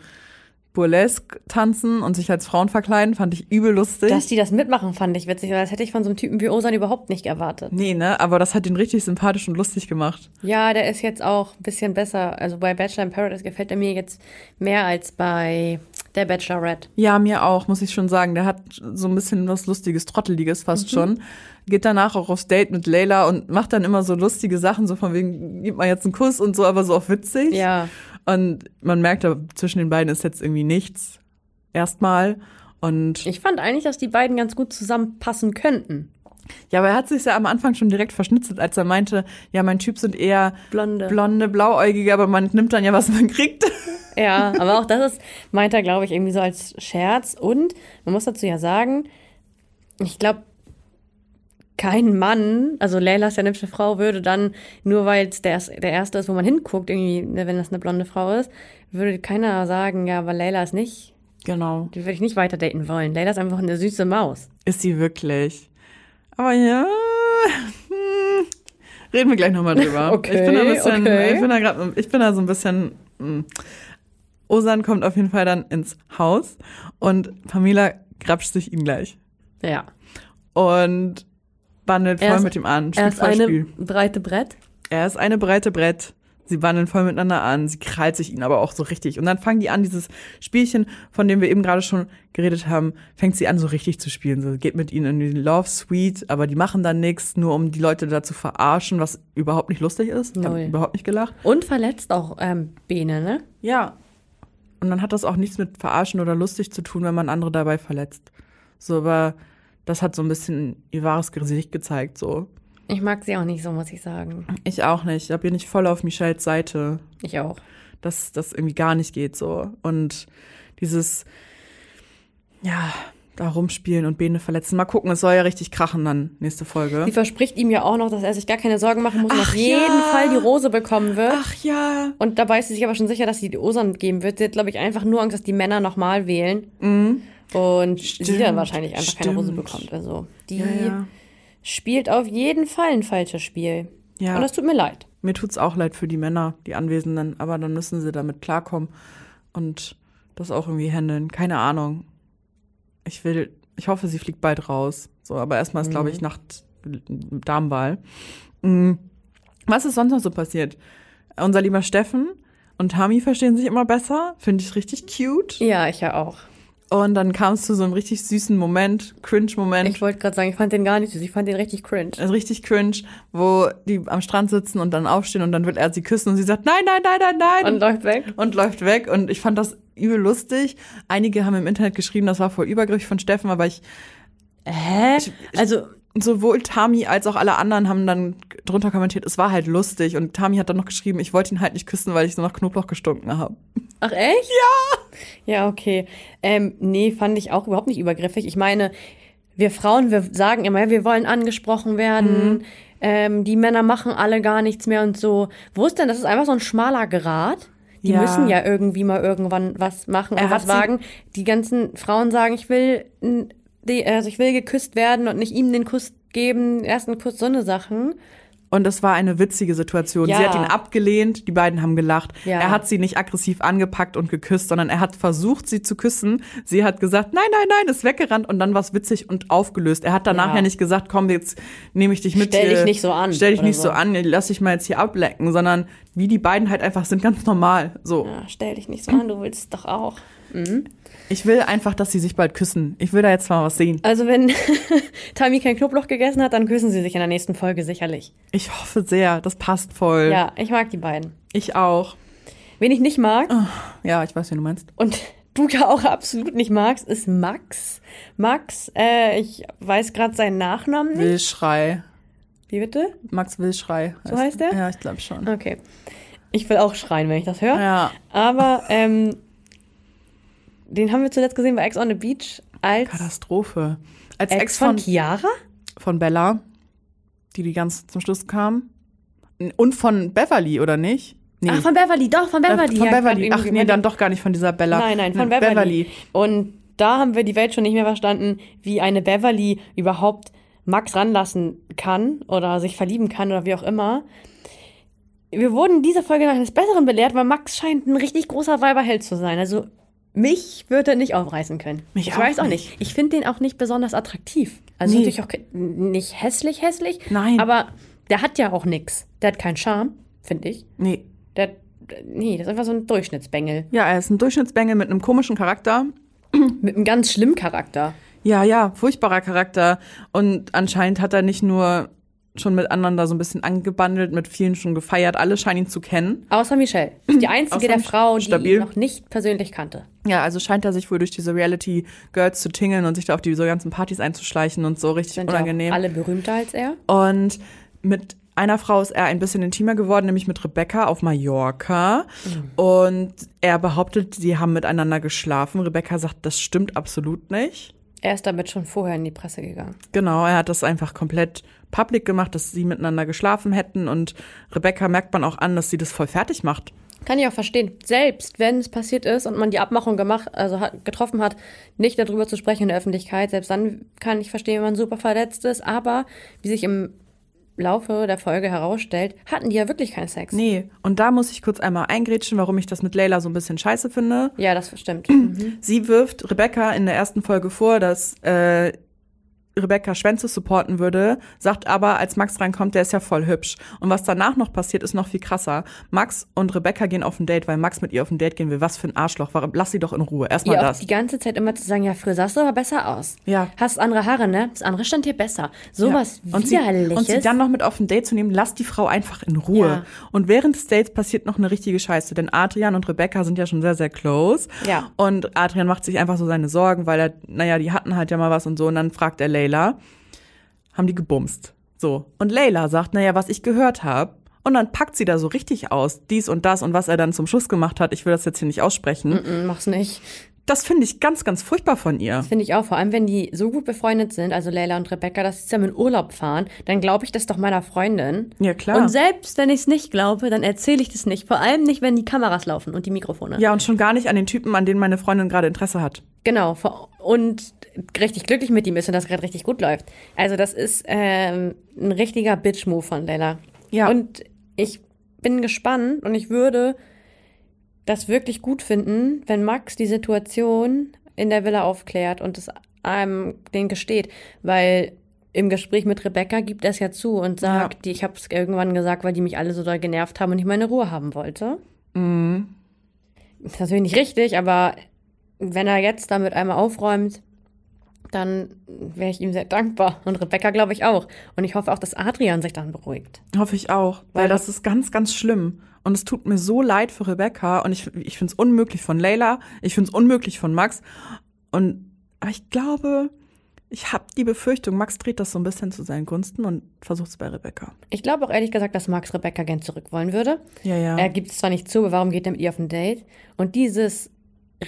burlesque tanzen und sich als Frauen verkleiden, fand ich übel lustig. Dass die das mitmachen, fand ich witzig. weil Das hätte ich von so einem Typen wie Osan überhaupt nicht erwartet. nee, ne, aber das hat ihn richtig sympathisch und lustig gemacht. Ja, der ist jetzt auch ein bisschen besser. Also bei Bachelor in Paradise gefällt er mir jetzt mehr als bei der Bachelorette. Ja, mir auch, muss ich schon sagen. Der hat so ein bisschen was Lustiges, Trotteliges fast schon. Geht danach auch aufs Date mit Leila und macht dann immer so lustige Sachen, so von wegen, gibt man jetzt einen Kuss und so, aber so auch witzig. Ja. Und man merkt, da zwischen den beiden ist jetzt irgendwie nichts. Erstmal. Und Ich fand eigentlich, dass die beiden ganz gut zusammenpassen könnten. Ja, aber er hat sich ja am Anfang schon direkt verschnitzelt, als er meinte, ja, mein Typ sind eher Blonde. blonde, blauäugige, aber man nimmt dann ja, was man kriegt. Ja, aber auch das ist, meint er, glaube ich, irgendwie so als Scherz. Und man muss dazu ja sagen, ich glaube, kein Mann, also Leila ist ja eine hübsche Frau, würde dann, nur weil es der, der erste ist, wo man hinguckt, irgendwie, ne, wenn das eine blonde Frau ist, würde keiner sagen, ja, aber Leila ist nicht, Genau. die würde ich nicht weiter daten wollen. Leila ist einfach eine süße Maus. Ist sie wirklich. Aber ja. hm, Reden wir gleich nochmal drüber. Okay, ich bin da ein bisschen, okay. ich bin da grad, ich bin da so ein bisschen. hm. Osan kommt auf jeden Fall dann ins Haus und Pamela grapscht sich ihn gleich. Ja. Und bandelt Er voll ist- mit ihm an, Er spielt ist voll eine Spiel. breite Brett. Er ist eine breite Brett. Sie bandeln voll miteinander an. Sie krallt sich ihn aber auch so richtig. Und dann fangen die an, dieses Spielchen, von dem wir eben gerade schon geredet haben, fängt sie an, so richtig zu spielen. So geht mit ihnen in die Love Suite, aber die machen dann nichts, nur um die Leute da zu verarschen, was überhaupt nicht lustig ist. Ich hab Null. überhaupt nicht gelacht. Und verletzt auch ähm, Bene, ne? Ja. Und dann hat das auch nichts mit verarschen oder lustig zu tun, wenn man andere dabei verletzt. So, aber das hat so ein bisschen ihr wahres Gesicht gezeigt, so. Ich mag sie auch nicht so, muss ich sagen. Ich auch nicht. Ich bin nicht voll auf Michelles Seite. Ich auch. dass das irgendwie gar nicht geht so. Und dieses, ja, da rumspielen und Bene verletzen. Mal gucken, es soll ja richtig krachen dann nächste Folge. Sie verspricht ihm ja auch noch, dass er sich gar keine Sorgen machen muss und Ach auf jeden ja. Fall die Rose bekommen wird. Ach ja. Und dabei ist sie sich aber schon sicher, dass sie die Osan geben wird. Sie hat, glaube ich, einfach nur Angst, dass die Männer nochmal wählen. Und sie dann Stimmt, wahrscheinlich einfach keine Rose stimmt. bekommt. Also die Ja, ja. spielt auf jeden Fall ein falsches Spiel. Ja. Und das tut mir leid. Mir tut's auch leid für die Männer, die Anwesenden, aber dann müssen sie damit klarkommen und das auch irgendwie handeln. Keine Ahnung. Ich will, ich hoffe, sie fliegt bald raus. So, aber erstmal ist, glaube ich, Nacht Darmwahl. Mm. Was ist sonst noch so passiert? Unser lieber Steffen und Tami verstehen sich immer besser. Finde ich richtig cute. Ja, ich ja auch. Und dann kam es zu so einem richtig süßen Moment, Cringe-Moment. Ich wollte gerade sagen, ich fand den gar nicht süß. Ich fand den richtig cringe. Also richtig cringe, wo die am Strand sitzen und dann aufstehen und dann will er sie küssen und sie sagt, nein, nein, nein, nein, nein. Und läuft weg. und läuft weg. Und ich fand das übel lustig. Einige haben im Internet geschrieben, das war voll übergriffig von Steffen, aber ich, Hä? Also, sowohl Tami als auch alle anderen haben dann drunter kommentiert, es war halt lustig. Und Tami hat dann noch geschrieben, ich wollte ihn halt nicht küssen, weil ich so nach Knoblauch gestunken habe. ach echt? Ja. Ja, okay. Ähm, nee, fand ich auch überhaupt nicht übergriffig. Ich meine, wir Frauen, wir sagen immer, wir wollen angesprochen werden. Ähm, die Männer machen alle gar nichts mehr und so. Wo ist denn, das ist einfach so ein schmaler Grat. Die Ja. müssen ja irgendwie mal irgendwann was machen Er und hat was wagen. Die ganzen Frauen sagen, ich will, also ich will geküsst werden und nicht ihm den Kuss geben, ersten Kuss, so eine Sachen. Und es war eine witzige Situation. Ja. Sie hat ihn abgelehnt, die beiden haben gelacht. Ja. Er hat sie nicht aggressiv angepackt und geküsst, sondern er hat versucht, sie zu küssen. Sie hat gesagt, nein, nein, nein, ist weggerannt und dann war es witzig und aufgelöst. Er hat danach Ja. ja, nicht gesagt, komm, jetzt nehme ich dich mit. Stell hier. dich nicht so an Stell dich nicht so. so an, lass dich mal jetzt hier ablecken, sondern wie die beiden halt einfach sind, ganz normal. So. Ja, stell dich nicht so an, du willst es doch auch. Ich will einfach, dass sie sich bald küssen. Ich will da jetzt mal was sehen. Also wenn Tami kein Knoblauch gegessen hat, dann küssen sie sich in der nächsten Folge sicherlich. Ich hoffe sehr, das passt voll. Ja, ich mag die beiden. Ich auch. Wen ich nicht mag Ja, ich weiß, wie du meinst. und du ja auch absolut nicht magst, ist Max. Max, äh, ich weiß gerade seinen Nachnamen nicht. Willschrei. Wie bitte? Max Willschrei. So heißt der? Ja, ich glaube schon. Okay. Ich will auch schreien, wenn ich das höre. Ja. Aber ähm, den haben wir zuletzt gesehen bei Ex on the Beach als Katastrophe. Als Ex, Ex von von, Chiara? von Bella, die die ganz zum Schluss kam. Und von Beverly, oder nicht? Nee. Ach, von Beverly, doch, von Äh, Beverly. Von Ja, Beverly. Ach nee, dann doch gar nicht von dieser Bella. Nein, nein, von Hm, Beverly. Und da haben wir die Welt schon nicht mehr verstanden, wie eine Beverly überhaupt Max ranlassen kann oder sich verlieben kann oder wie auch immer. Wir wurden diese Folge nach eines Besseren belehrt, weil Max scheint ein richtig großer Weiberheld zu sein. Also mich würde er nicht aufreißen können. Mich ich auch weiß auch nicht. nicht. Ich finde den auch nicht besonders attraktiv. Also Nee. natürlich auch nicht hässlich, hässlich. Nein. Aber der hat ja auch nix. Der hat keinen Charme, finde ich. Nee. Der, nee, das ist einfach so ein Durchschnittsbengel. Ja, er ist ein Durchschnittsbengel mit einem komischen Charakter. Mit einem ganz schlimmen Charakter. Ja, ja, furchtbarer Charakter. Und anscheinend hat er nicht nur schon miteinander so ein bisschen angebandelt, mit vielen schon gefeiert. Alle scheinen ihn zu kennen. Außer Michelle. Die einzige der Mich- Frau, die ihn noch nicht persönlich kannte. Ja, also scheint er sich wohl durch diese Reality Girls zu tingeln und sich da auf diese ganzen Partys einzuschleichen und so richtig Sind unangenehm. ja alle berühmter als er. Und mit einer Frau ist er ein bisschen intimer geworden, nämlich mit Rebecca auf Mallorca. Und er behauptet, sie haben miteinander geschlafen. Rebecca sagt, das stimmt absolut nicht. Er ist damit schon vorher in die Presse gegangen. Genau, er hat das einfach komplett public gemacht, dass sie miteinander geschlafen hätten. Und Rebecca merkt man auch an, dass sie das voll fertig macht. Kann ich auch verstehen. Selbst wenn es passiert ist und man die Abmachung gemacht, also hat, getroffen hat, nicht darüber zu sprechen in der Öffentlichkeit, selbst dann kann ich verstehen, wenn man super verletzt ist. Aber wie sich im Laufe der Folge herausstellt, hatten die ja wirklich keinen Sex. Nee, und da muss ich kurz einmal eingrätschen, warum ich das mit Leila so ein bisschen scheiße finde. Ja, das stimmt. Mhm. Sie wirft Rebecca in der ersten Folge vor, dass äh, Rebecca Schwänze supporten würde, sagt aber, als Max reinkommt, der ist ja voll hübsch. Und was danach noch passiert, ist noch viel krasser. Max und Rebecca gehen auf ein Date, weil Max mit ihr auf ein Date gehen will. Was für ein Arschloch. Warum? Lass sie doch in Ruhe. Erstmal das. die ganze Zeit immer zu sagen, ja, früher sahst du aber besser aus. Ja. Hast andere Haare, ne? Das andere stand dir besser. Sowas Ja. und sie, widerliches. und sie dann noch mit auf ein Date zu nehmen, lass die Frau einfach in Ruhe. Ja. Und während des Dates passiert noch eine richtige Scheiße, denn Adrian und Rebecca sind ja schon sehr, sehr close. Ja. Und Adrian macht sich einfach so seine Sorgen, weil er, naja, die hatten halt ja mal was und so. Und dann fragt er Leila, haben die gebumst? So. Und Leila sagt, naja, was ich gehört habe. Und dann packt sie da so richtig aus, dies und das und was er dann zum Schluss gemacht hat. Ich will das jetzt hier nicht aussprechen. Mm, Mach's nicht. Das finde ich ganz, ganz furchtbar von ihr. Finde ich auch, vor allem wenn die so gut befreundet sind, also Leila und Rebecca, dass sie zusammen in Urlaub fahren, dann glaube ich das doch meiner Freundin. Ja, klar. Und selbst wenn ich es nicht glaube, dann erzähle ich das nicht. Vor allem nicht, wenn die Kameras laufen und die Mikrofone. Ja, und schon gar nicht an den Typen, an denen meine Freundin gerade Interesse hat. Genau. Und richtig glücklich mit ihm ist und das gerade richtig gut läuft. Also das ist ähm, ein richtiger Bitch-Move von Leila. Ja. Und ich bin gespannt und ich würde das wirklich gut finden, wenn Max die Situation in der Villa aufklärt und es einem den gesteht, weil im Gespräch mit Rebecca gibt er es ja zu und sagt, Ja. die, ich habe es irgendwann gesagt, weil die mich alle so doll genervt haben und ich meine Ruhe haben wollte. Mhm. Das ist natürlich nicht richtig, aber wenn er jetzt damit einmal aufräumt, dann wäre ich ihm sehr dankbar. Und Rebecca glaube ich auch. Und ich hoffe auch, dass Adrian sich dann beruhigt. Hoffe ich auch, weil Weil- das ist ganz, ganz schlimm. Und es tut mir so leid für Rebecca und ich, ich finde es unmöglich von Leila, ich finde es unmöglich von Max. Und aber ich glaube, ich habe die Befürchtung, Max dreht das so ein bisschen zu seinen Gunsten und versucht es bei Rebecca. Ich glaube auch ehrlich gesagt, dass Max Rebecca gern zurück wollen würde. Ja, ja. Er gibt es zwar nicht zu, aber warum geht er mit ihr auf ein Date? Und dieses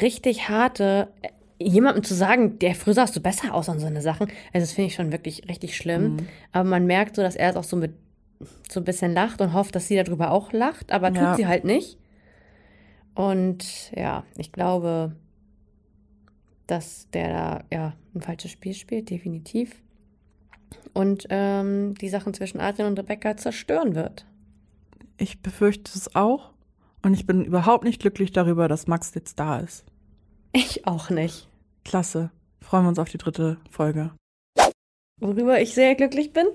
richtig harte, äh, jemandem zu sagen, der früher sahst du besser aus und so eine Sachen, also das finde ich schon wirklich richtig schlimm. Mhm. Aber man merkt so, dass er es auch so mit so ein bisschen lacht und hofft, dass sie darüber auch lacht, aber tut Ja. sie halt nicht. Und ja, ich glaube, dass der da ja ein falsches Spiel spielt, definitiv. Und ähm, die Sachen zwischen Adrian und Rebecca zerstören wird. Ich befürchte es auch. Und ich bin überhaupt nicht glücklich darüber, dass Max jetzt da ist. Ich auch nicht. Klasse. Freuen wir uns auf die dritte Folge. Worüber ich sehr glücklich bin,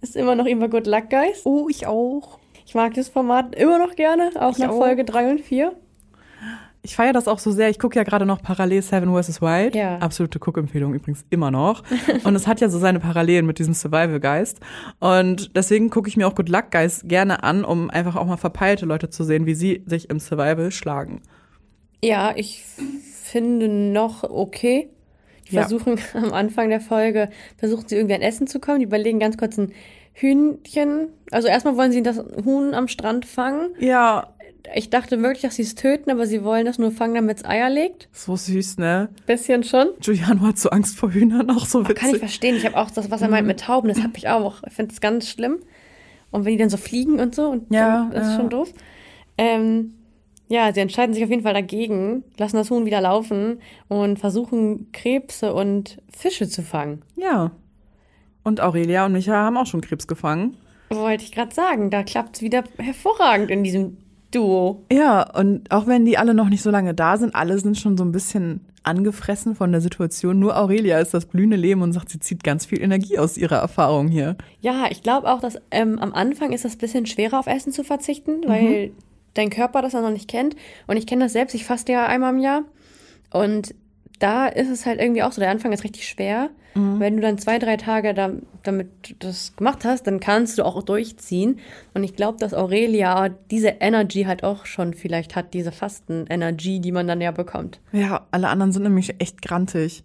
ist immer noch immer Good Luck Guys. Oh, ich auch. Ich mag das Format immer noch gerne, auch Ich nach auch. Folge 3 und 4. Ich feiere das auch so sehr. Ich gucke ja gerade noch parallel Seven vs. Wild. Ja. Absolute Guckempfehlung übrigens immer noch. Und es hat ja so seine Parallelen mit diesem Survival-Geist. Und deswegen gucke ich mir auch Good Luck Guys gerne an, um einfach auch mal verpeilte Leute zu sehen, wie sie sich im Survival schlagen. Ja, ich finde noch okay. Die Ja. versuchen am Anfang der Folge, versuchen sie irgendwie an Essen zu kommen. Die überlegen ganz kurz ein Hühnchen. Also erstmal wollen sie das Huhn am Strand fangen. Ja, Ich dachte wirklich, dass sie es töten, aber sie wollen das nur fangen, damit es Eier legt. so süß, ne? Bisschen schon. Giuliano hat so Angst vor Hühnern, auch so Kann ich witzig. verstehen. Ich habe auch das, was er meint mit Tauben, das habe ich auch. Ich finde es ganz schlimm. Und wenn die dann so fliegen und so, und Ja, das ist ja. schon doof. Ähm, ja, sie entscheiden sich auf jeden Fall dagegen, lassen das Huhn wieder laufen und versuchen Krebse und Fische zu fangen. Ja. Und Aurelia und Micha haben auch schon Krebs gefangen. Wollte ich gerade sagen, da klappt es wieder hervorragend in diesem Duo. Ja, und auch wenn die alle noch nicht so lange da sind, alle sind schon so ein bisschen angefressen von der Situation. Nur Aurelia ist das blühende Leben und sagt, sie zieht ganz viel Energie aus ihrer Erfahrung hier. Ja, ich glaube auch, dass ähm, am Anfang ist es ein bisschen schwerer auf Essen zu verzichten, weil dein Körper das ja noch nicht kennt. Und ich kenne das selbst, ich faste ja einmal im Jahr. Und da ist es halt irgendwie auch so, der Anfang ist richtig schwer. Mhm. Wenn du dann zwei, drei Tage da, damit das gemacht hast, dann kannst du auch durchziehen. Und ich glaube, dass Aurelia diese Energy halt auch schon vielleicht hat, diese Fasten-Energy, die man dann ja bekommt. Ja, alle anderen sind nämlich echt grantig.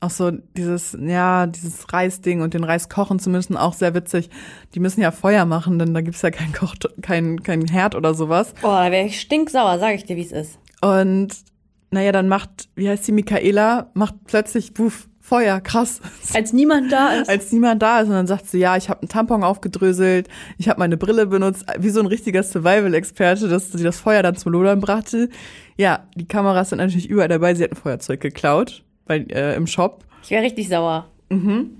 Auch so dieses, ja, dieses Reisding und den Reis kochen zu müssen, auch sehr witzig. Die müssen ja Feuer machen, denn da gibt's ja kein Koch, kein, kein Herd oder sowas. Boah, da wäre ich stinksauer, sage ich dir, wie es ist. Und naja, dann macht, wie heißt die, Michaela, macht plötzlich, wuff, Feuer, krass. Als niemand da ist. Als niemand da ist und dann sagt sie, ja, ich habe einen Tampon aufgedröselt, ich habe meine Brille benutzt, wie so ein richtiger Survival-Experte, dass sie das Feuer dann zum Lodern brachte. Ja, die Kameras sind natürlich überall dabei, sie hat ein Feuerzeug geklaut bei, äh, im Shop. ich wäre richtig sauer.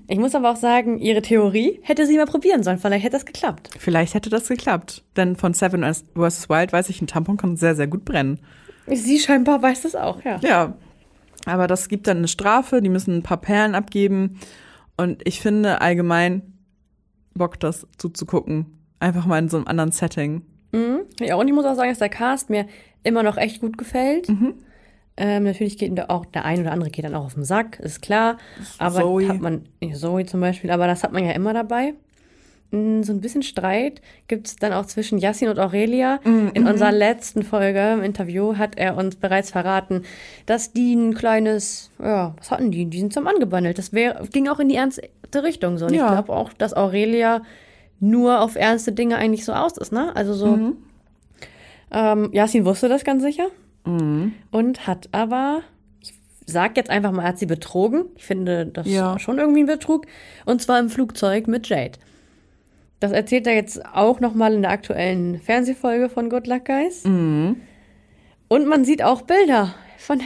Ich muss aber auch sagen, ihre Theorie hätte sie mal probieren sollen. Vielleicht hätte das geklappt. Vielleicht hätte das geklappt, denn von Seven vs. Wild weiß ich, ein Tampon kann sehr, sehr gut brennen. Sie scheinbar weiß das auch, ja. Ja, aber das gibt dann eine Strafe, die müssen ein paar Perlen abgeben. Und ich finde allgemein Bock, das zuzugucken. Einfach mal in so einem anderen Setting. Mhm. Ja, und ich muss auch sagen, dass der Cast mir immer noch echt gut gefällt. Ähm, natürlich geht da auch der ein oder andere geht dann auch auf den Sack, ist klar. Aber Zoe. hat man, Zoe zum Beispiel, aber das hat man ja immer dabei. Mm, So ein bisschen Streit gibt es dann auch zwischen Yassin und Aurelia. In unserer letzten Folge im Interview hat er uns bereits verraten, dass die ein kleines, ja, was hatten die? Die sind zum angebandelt. Das wär, ging auch in die ernste Richtung so. Und Ja. ich glaube auch, dass Aurelia nur auf ernste Dinge eigentlich so aus ist, ne? Also so. Ähm, Yassin wusste das ganz sicher und hat aber, ich sag jetzt einfach mal, er hat sie betrogen. Ich finde das Ja. schon irgendwie ein Betrug. Und zwar im Flugzeug mit Jade. Das erzählt er jetzt auch nochmal in der aktuellen Fernsehfolge von Good Luck Guys. Und man sieht auch Bilder von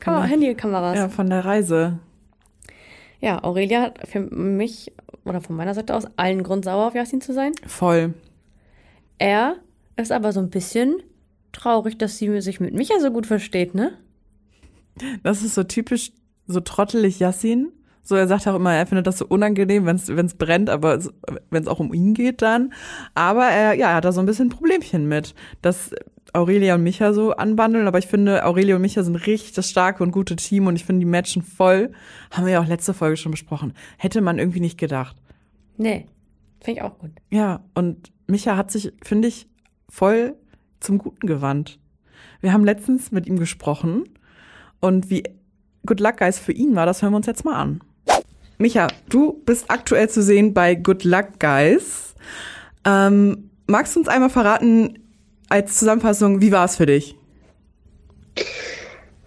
Kam Handykameras. Ja, von der Reise. Ja, Aurelia hat für mich oder von meiner Seite aus allen Grund, sauer auf Yassin zu sein. Voll. Er ist aber so ein bisschen traurig, dass sie sich mit Micha so gut versteht, ne? Das ist so typisch, so trottelig Yassin. So, er sagt auch immer, er findet das so unangenehm, wenn es brennt, aber wenn es auch um ihn geht dann. Aber er, ja, er hat da so ein bisschen Problemchen mit, dass Aurelia und Micha so anbandeln. Aber ich finde, Aurelia und Micha sind richtig das starke und gute Team und ich finde, die matchen voll. Haben wir ja auch letzte Folge schon besprochen. Hätte man irgendwie nicht gedacht. Nee. Finde ich auch gut. Ja, und Micha hat sich, finde ich, voll zum Guten gewandt. Wir haben letztens mit ihm gesprochen und wie Good Luck Guys für ihn war, das hören wir uns jetzt mal an. Micha, du bist aktuell zu sehen bei Good Luck Guys. Ähm, magst du uns einmal verraten, als Zusammenfassung, wie war es für dich?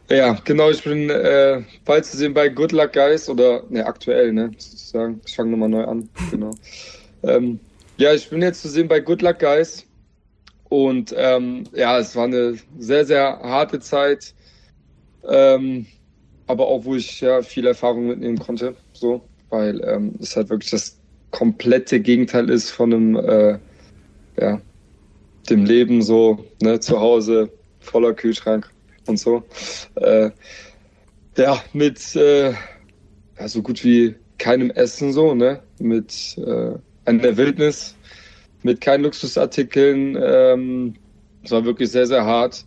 Ja, genau, ich bin äh, bald zu sehen bei Good Luck Guys oder ne, aktuell, ne, sozusagen. Ich fange nochmal neu an, genau. ähm, ja, ich bin jetzt zu sehen bei Good Luck Guys und ähm, ja, es war eine sehr, sehr harte Zeit, ähm, aber auch, wo ich ja viel Erfahrung mitnehmen konnte, so, weil ähm, es halt wirklich das komplette Gegenteil ist von einem, äh, ja, dem Leben so, ne, zu Hause, voller Kühlschrank und so. Äh, ja, mit äh, ja, so gut wie keinem Essen so, ne? Mit äh, der Wildnis, mit keinen Luxusartikeln. Ähm, es war wirklich sehr, sehr hart.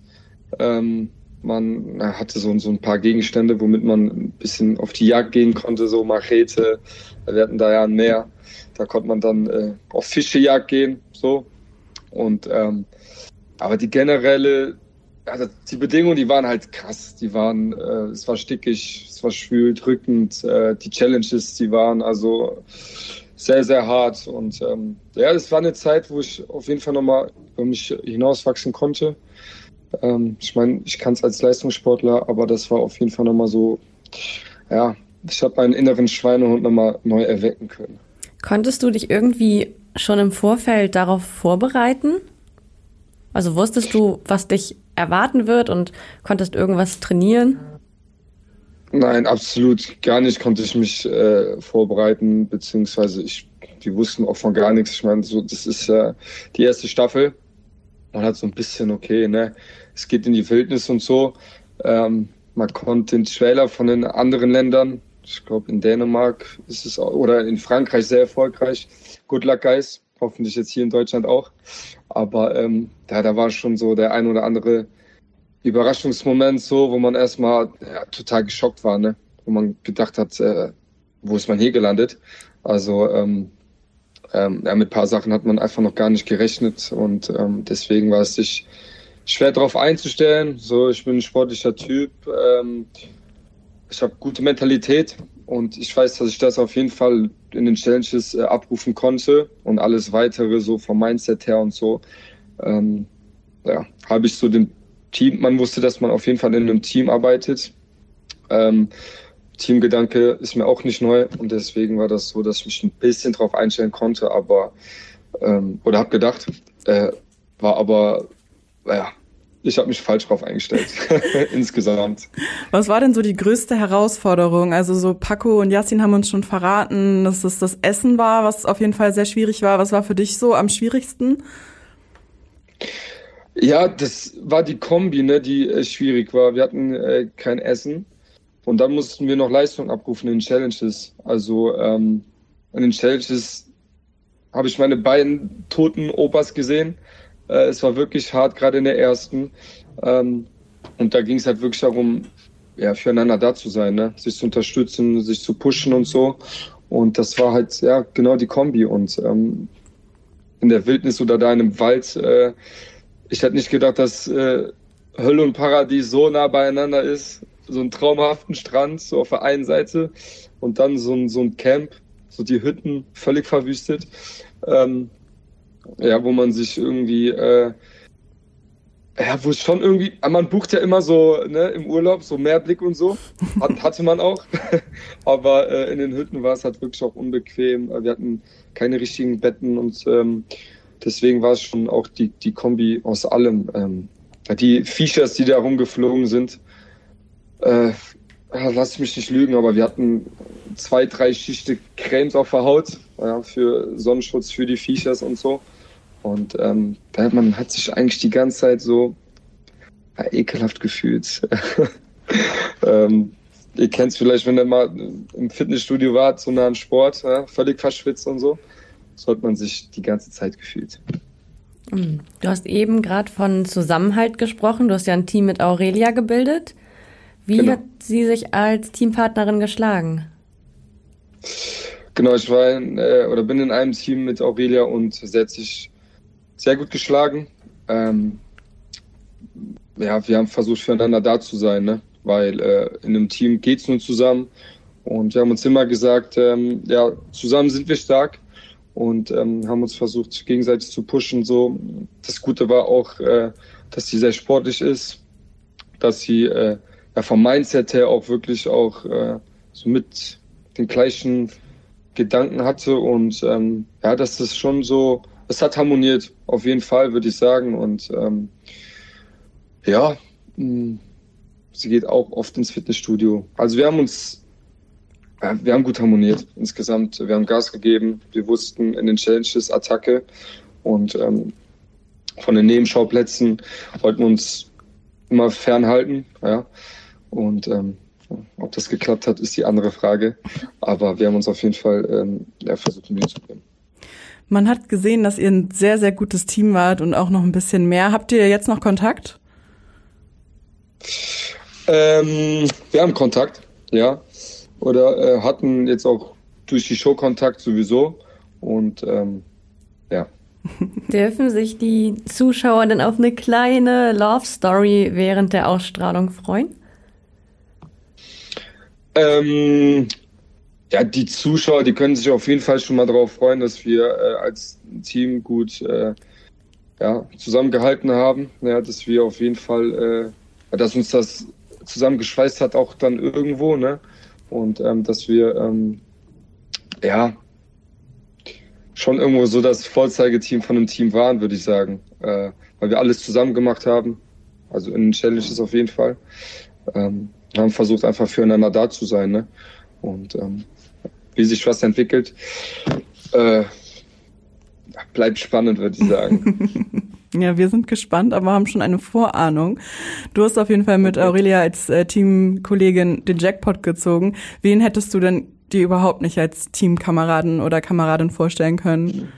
Ähm, man hatte so, so ein paar Gegenstände, womit man ein bisschen auf die Jagd gehen konnte, so Machete. Wir hatten da ja ein Meer. Da konnte man dann äh, auf Fischejagd gehen, so. Und ähm, aber die generelle also die Bedingungen, die waren halt krass. Die waren, äh, es war stickig, es war schwül, drückend. Äh, die Challenges, die waren also sehr, sehr hart. Und ähm, ja, das war eine Zeit, wo ich auf jeden Fall nochmal über mich hinauswachsen konnte. Ähm, ich meine, ich kann es als Leistungssportler, aber das war auf jeden Fall nochmal so, ja, ich habe meinen inneren Schweinehund nochmal neu erwecken können. Konntest du dich irgendwie schon im Vorfeld darauf vorbereiten? Also wusstest du, was dich erwarten wird und konntest irgendwas trainieren? Nein, absolut gar nicht konnte ich mich äh, vorbereiten, beziehungsweise ich, die wussten auch von gar nichts. Ich meine, so, das ist äh, die erste Staffel. Man hat so ein bisschen, okay, ne, es geht in die Wildnis und so. Ähm, man konnte den Trailer von den anderen Ländern, ich glaube in Dänemark ist es auch, oder in Frankreich sehr erfolgreich. Good Luck Guys, hoffentlich jetzt hier in Deutschland auch. Aber ähm, da, da war schon so der ein oder andere Überraschungsmoment so, wo man erstmal ja, total geschockt war, ne? Wo man gedacht hat, äh, wo ist man hier gelandet? Also ähm, ähm, ja, mit ein paar Sachen hat man einfach noch gar nicht gerechnet und ähm, deswegen war es sich schwer darauf einzustellen. So, ich bin ein sportlicher Typ. Ähm, ich habe gute Mentalität und ich weiß, dass ich das auf jeden Fall in den Challenges äh, abrufen konnte und alles weitere so vom Mindset her und so. Ähm, ja, habe ich so den Team, man wusste, dass man auf jeden Fall in einem Team arbeitet. Teamgedanke ist mir auch nicht neu und deswegen war das so, dass ich mich ein bisschen drauf einstellen konnte, aber ähm, oder habe gedacht, äh, war aber ja, ich habe mich falsch drauf eingestellt insgesamt. Was war denn so die größte Herausforderung? Also so Paco und Yassin haben uns schon verraten, dass es das Essen war, was auf jeden Fall sehr schwierig war. Was war für dich so am schwierigsten? Ja, das war die Kombi, ne, die äh, schwierig war. Wir hatten äh, kein Essen und dann mussten wir noch Leistung abrufen in Challenges. Also ähm, in den Challenges habe ich meine beiden toten Opas gesehen. Äh, es war wirklich hart, gerade in der ersten. Ähm, und da ging es halt wirklich darum, ja, füreinander da zu sein, ne? sich zu unterstützen, sich zu pushen und so. Und das war halt ja genau die Kombi. Und ähm, in der Wildnis oder da in einem Wald äh, ich hätte nicht gedacht, dass äh, Hölle und Paradies so nah beieinander ist. So einen traumhaften Strand, so auf der einen Seite und dann so ein, so ein Camp, so die Hütten völlig verwüstet. Ähm, ja, wo man sich irgendwie, äh, ja, wo es schon irgendwie, man bucht ja immer so ne, im Urlaub so Mehrblick und so. Hat, hatte man auch. Aber äh, in den Hütten war es halt wirklich auch unbequem. Wir hatten keine richtigen Betten und ähm, deswegen war es schon auch die, die Kombi aus allem. Ähm, die Features, die da rumgeflogen sind, äh, lass mich nicht lügen, aber wir hatten zwei, drei Schichten Cremes auf der Haut ja, für Sonnenschutz für die Features und so. Und ähm, man hat sich eigentlich die ganze Zeit so ja, ekelhaft gefühlt. ähm, ihr kennt es vielleicht, wenn ihr mal im Fitnessstudio wart, so nah an Sport, ja, völlig verschwitzt und so so hat man sich die ganze Zeit gefühlt. Hm. Du hast eben gerade von Zusammenhalt gesprochen. Du hast ja ein Team mit Aurelia gebildet. Wie genau. hat sie sich als Teampartnerin geschlagen? Genau, ich war in, äh, oder bin in einem Team mit Aurelia und sie hat sich sehr gut geschlagen. Ähm, ja, wir haben versucht, füreinander da zu sein, ne? weil äh, in einem Team geht es nur zusammen. Und wir haben uns immer gesagt, ähm, ja, zusammen sind wir stark und ähm, haben uns versucht, gegenseitig zu pushen. So, das Gute war auch, äh, dass sie sehr sportlich ist, dass sie äh, ja, vom Mindset her auch wirklich auch äh, so mit den gleichen Gedanken hatte und ähm, ja, das schon so, es hat harmoniert, auf jeden Fall, würde ich sagen. Und ähm, ja, mh, hm, sie geht auch oft ins Fitnessstudio. Also wir haben uns ja, wir haben gut harmoniert insgesamt. Wir haben Gas gegeben. Wir wussten in den Challenges Attacke und ähm, von den Nebenschauplätzen wollten wir uns immer fernhalten. Ja. Und ähm, ob das geklappt hat, ist die andere Frage. Aber wir haben uns auf jeden Fall ähm, ja, versucht, Mühe zu bringen. Man hat gesehen, dass ihr ein sehr, sehr gutes Team wart und auch noch ein bisschen mehr. Habt ihr jetzt noch Kontakt? Ähm, wir haben Kontakt, ja oder äh, hatten jetzt auch durch die Show Kontakt sowieso. Und ähm, ja. Dürfen sich die Zuschauer denn auf eine kleine Love Story während der Ausstrahlung freuen? Ähm, ja, die Zuschauer, die können sich auf jeden Fall schon mal darauf freuen, dass wir äh, als Team gut äh, ja, zusammengehalten haben. Ja, dass wir auf jeden Fall, äh, dass uns das zusammengeschweißt hat, auch dann irgendwo. Ne? und ähm, dass wir ähm, ja schon irgendwo so das Vorzeigeteam von einem Team waren, würde ich sagen, äh, weil wir alles zusammen gemacht haben, also in den Challenges auf jeden Fall. Ähm, haben versucht einfach füreinander da zu sein, ne? Und ähm, wie sich was entwickelt, äh, bleibt spannend, würde ich sagen. Ja, wir sind gespannt, aber haben schon eine Vorahnung. Du hast auf jeden Fall mit Aurelia als äh, Teamkollegin den Jackpot gezogen. Wen hättest du denn dir überhaupt nicht als Teamkameraden oder Kameradin vorstellen können?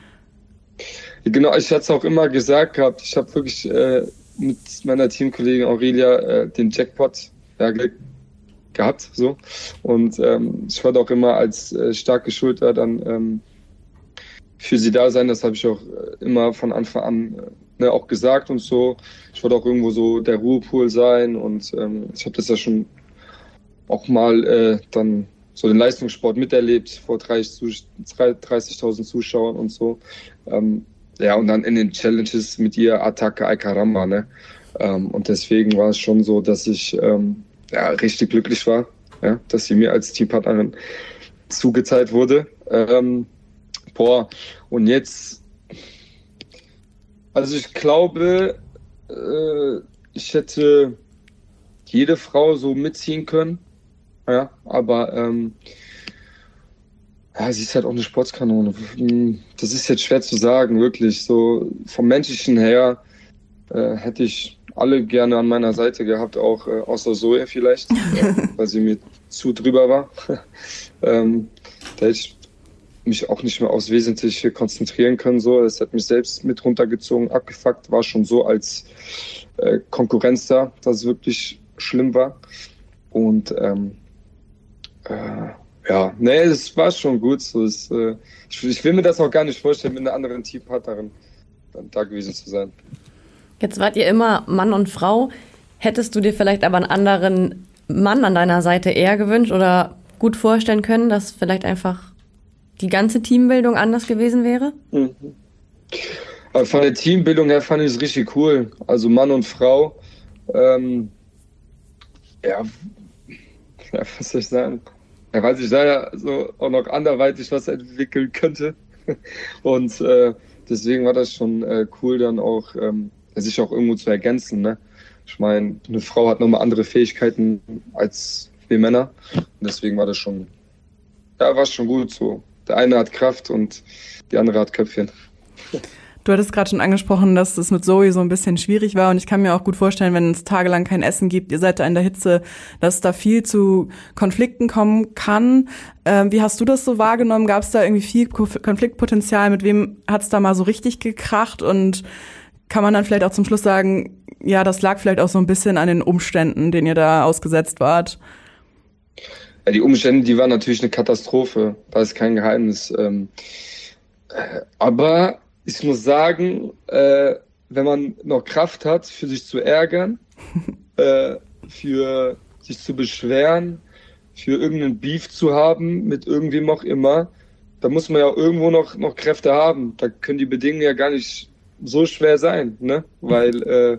Genau, ich hatte es auch immer gesagt gehabt. Ich habe wirklich äh, mit meiner Teamkollegin Aurelia äh, den Jackpot ja, ge gehabt. So. Und ähm, ich wollte auch immer als äh, starke Schulter dann ähm, für sie da sein. Das habe ich auch äh, immer von Anfang an äh, ne, auch gesagt und so. Ich wollte auch irgendwo so der Ruhepool sein und ähm, ich habe das ja schon auch mal äh, dann so den Leistungssport miterlebt vor 30.000 30 Zuschauern und so. Ähm, ja, und dann in den Challenges mit ihr Attacke Ay Caramba, ne? Ähm, und deswegen war es schon so, dass ich ähm, ja, richtig glücklich war, ja, dass sie mir als Teampartnerin zugeteilt wurde. Ähm, boah, und jetzt, also ich glaube, äh, ich hätte jede Frau so mitziehen können, ja, aber ähm, ja, sie ist halt auch eine Sportskanone. Das ist jetzt schwer zu sagen, wirklich. So vom menschlichen her äh, hätte ich alle gerne an meiner Seite gehabt, auch äh, außer Zoe vielleicht, äh, weil sie mir zu drüber war. ähm, da hätte ich mich auch nicht mehr aufs Wesentliche konzentrieren können. So, es hat mich selbst mit runtergezogen, abgefuckt, war schon so als äh, Konkurrenz da, dass es wirklich schlimm war. Und ähm, äh, ja, nee, es war schon gut. So, es, äh, ich, ich, will mir das auch gar nicht vorstellen, mit einer anderen Teampartnerin da gewesen zu sein. Jetzt wart ihr immer Mann und Frau. Hättest du dir vielleicht aber einen anderen Mann an deiner Seite eher gewünscht oder gut vorstellen können, dass vielleicht einfach die ganze Teambildung anders gewesen wäre? Mhm. Von der Teambildung her fand ich es richtig cool. Also Mann und Frau. Ähm, ja, ja, was soll ich sagen? Ja, weil sich da ja so auch noch anderweitig was entwickeln könnte. Und äh, deswegen war das schon äh, cool, dann auch ähm, sich auch irgendwo zu ergänzen. Ne? Ich meine, eine Frau hat nochmal andere Fähigkeiten als wir Männer. Und deswegen war das schon, ja, war schon gut so. Der eine hat Kraft und die andere hat Köpfchen. Du hattest gerade schon angesprochen, dass es mit Zoe so ein bisschen schwierig war und ich kann mir auch gut vorstellen, wenn es tagelang kein Essen gibt, ihr seid da in der Hitze, dass da viel zu Konflikten kommen kann. Ähm, wie hast du das so wahrgenommen? Gab es da irgendwie viel Konfliktpotenzial? Mit wem hat es da mal so richtig gekracht? Und kann man dann vielleicht auch zum Schluss sagen, ja, das lag vielleicht auch so ein bisschen an den Umständen, denen ihr da ausgesetzt wart? Ja, die Umstände, die waren natürlich eine Katastrophe. Da ist kein Geheimnis. Ähm, äh, aber ich muss sagen, äh, wenn man noch Kraft hat, für sich zu ärgern, äh, für sich zu beschweren, für irgendeinen Beef zu haben mit irgendwem auch immer, da muss man ja irgendwo noch, noch Kräfte haben. Da können die Bedingungen ja gar nicht so schwer sein, ne? Weil äh,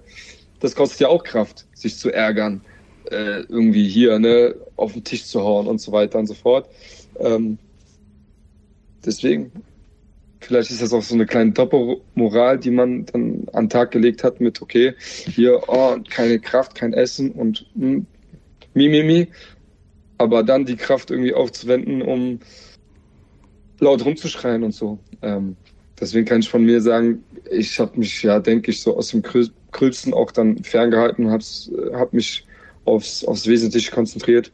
das kostet ja auch Kraft, sich zu ärgern, äh, irgendwie hier, ne, auf den Tisch zu hauen und so weiter und so fort. Ähm, deswegen, Vielleicht ist das auch so eine kleine Doppelmoral, die man dann an den Tag gelegt hat mit, okay, hier, oh, keine Kraft, kein Essen und hm, mi, mi, mi. Aber dann die Kraft irgendwie aufzuwenden, um laut rumzuschreien und so. Ähm, deswegen kann ich von mir sagen, ich habe mich ja, denke ich, so aus dem Gröbsten auch dann ferngehalten und habe hab mich aufs, aufs Wesentliche konzentriert.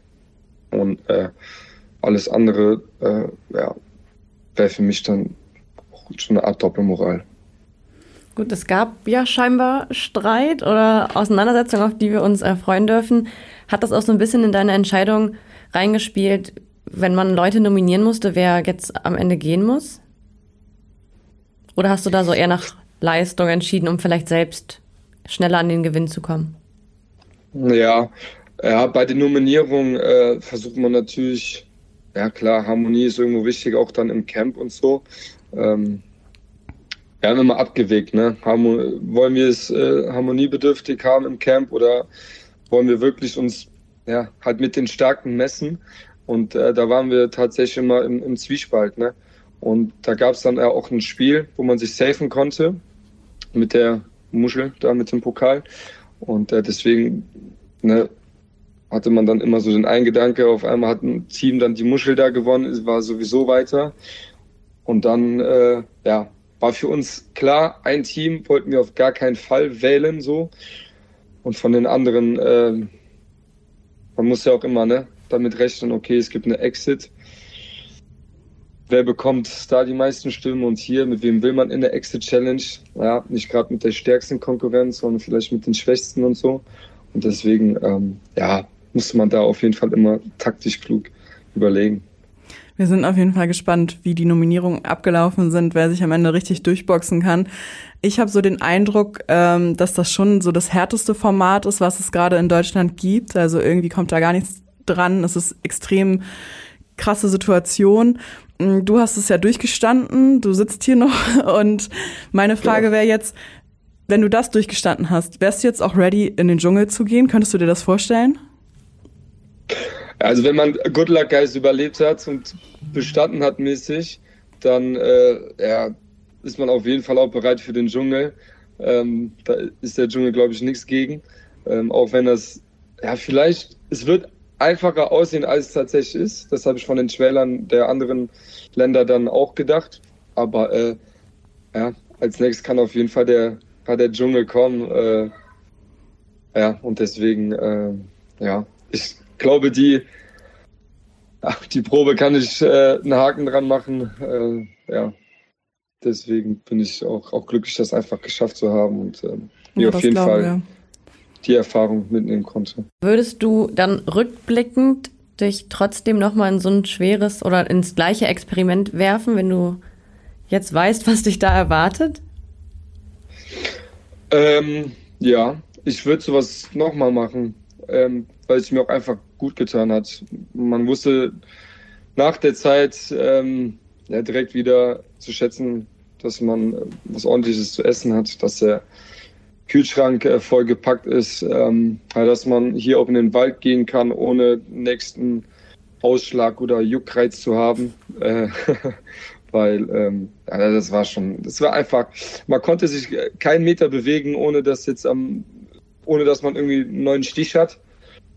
Und äh, alles andere, äh, ja, wäre für mich dann schon eine Art Doppelmoral. Gut, es gab ja scheinbar Streit oder Auseinandersetzungen, auf die wir uns erfreuen dürfen. Hat das auch so ein bisschen in deine Entscheidung reingespielt, wenn man Leute nominieren musste, wer jetzt am Ende gehen muss? Oder hast du da so eher nach Leistung entschieden, um vielleicht selbst schneller an den Gewinn zu kommen? Ja, ja bei den Nominierungen äh, versucht man natürlich, ja klar, Harmonie ist irgendwo wichtig, auch dann im Camp und so ähm, wir haben immer abgewegt, ne? Harmon wollen wir es äh, harmoniebedürftig haben im Camp oder wollen wir wirklich uns ja, halt mit den Starken messen? Und äh, da waren wir tatsächlich immer im, im Zwiespalt, ne? Und da gab es dann auch ein Spiel, wo man sich safen konnte mit der Muschel da mit dem Pokal. Und äh, deswegen ne, hatte man dann immer so den einen Gedanke, auf einmal hat ein Team dann die Muschel da gewonnen, es war sowieso weiter. Und dann, äh, ja, war für uns klar, ein Team wollten wir auf gar keinen Fall wählen, so. Und von den anderen, äh, man muss ja auch immer, ne, damit rechnen, okay, es gibt eine Exit. Wer bekommt da die meisten Stimmen und hier, mit wem will man in der Exit Challenge? Ja, nicht gerade mit der stärksten Konkurrenz, sondern vielleicht mit den Schwächsten und so. Und deswegen, ähm, ja, musste man da auf jeden Fall immer taktisch klug überlegen. Wir sind auf jeden Fall gespannt, wie die Nominierungen abgelaufen sind, wer sich am Ende richtig durchboxen kann. Ich habe so den Eindruck, ähm, dass das schon so das härteste Format ist, was es gerade in Deutschland gibt. Also irgendwie kommt da gar nichts dran. Es ist extrem krasse Situation. Mm, du hast es ja durchgestanden, du sitzt hier noch und meine Frage wäre jetzt, wenn du das durchgestanden hast, wärst du jetzt auch ready, in den Dschungel zu gehen? Könntest du dir das vorstellen? Also wenn man Good Luck Guys überlebt hat und bestanden hat mäßig, dann äh, ja, ist man auf jeden Fall auch bereit für den Dschungel. Ähm, da ist der Dschungel, glaube ich, nichts gegen. Ähm, auch wenn das, ja, vielleicht, es wird einfacher aussehen, als es tatsächlich ist. Das habe ich von den Trailern der anderen Länder dann auch gedacht. Aber äh, ja, als nächstes kann auf jeden Fall der, kann der Dschungel kommen. Äh, ja, und deswegen, äh, ja, ich glaube, die, ach, die Probe kann ich äh, einen Haken dran machen. Äh, ja, deswegen bin ich auch, auch glücklich, das einfach geschafft zu haben und äh, mir ja, auf jeden Fall wir. Die Erfahrung mitnehmen konnte. Würdest du dann rückblickend dich trotzdem nochmal in so ein schweres oder ins gleiche Experiment werfen, wenn du jetzt weißt, was dich da erwartet? Ähm, ja, ich würde sowas nochmal machen, ähm, weil es mir auch einfach gut getan hat. Man wusste nach der Zeit ähm, ja, direkt wieder zu schätzen, dass man äh, was ordentliches zu essen hat, dass der Kühlschrank äh, vollgepackt ist, ähm, dass man hier auch in den Wald gehen kann, ohne nächsten Ausschlag oder Juckreiz zu haben. Äh, weil ähm, ja, das war schon, das war einfach, man konnte sich keinen Meter bewegen, ohne dass jetzt am, ohne dass man irgendwie einen neuen Stich hat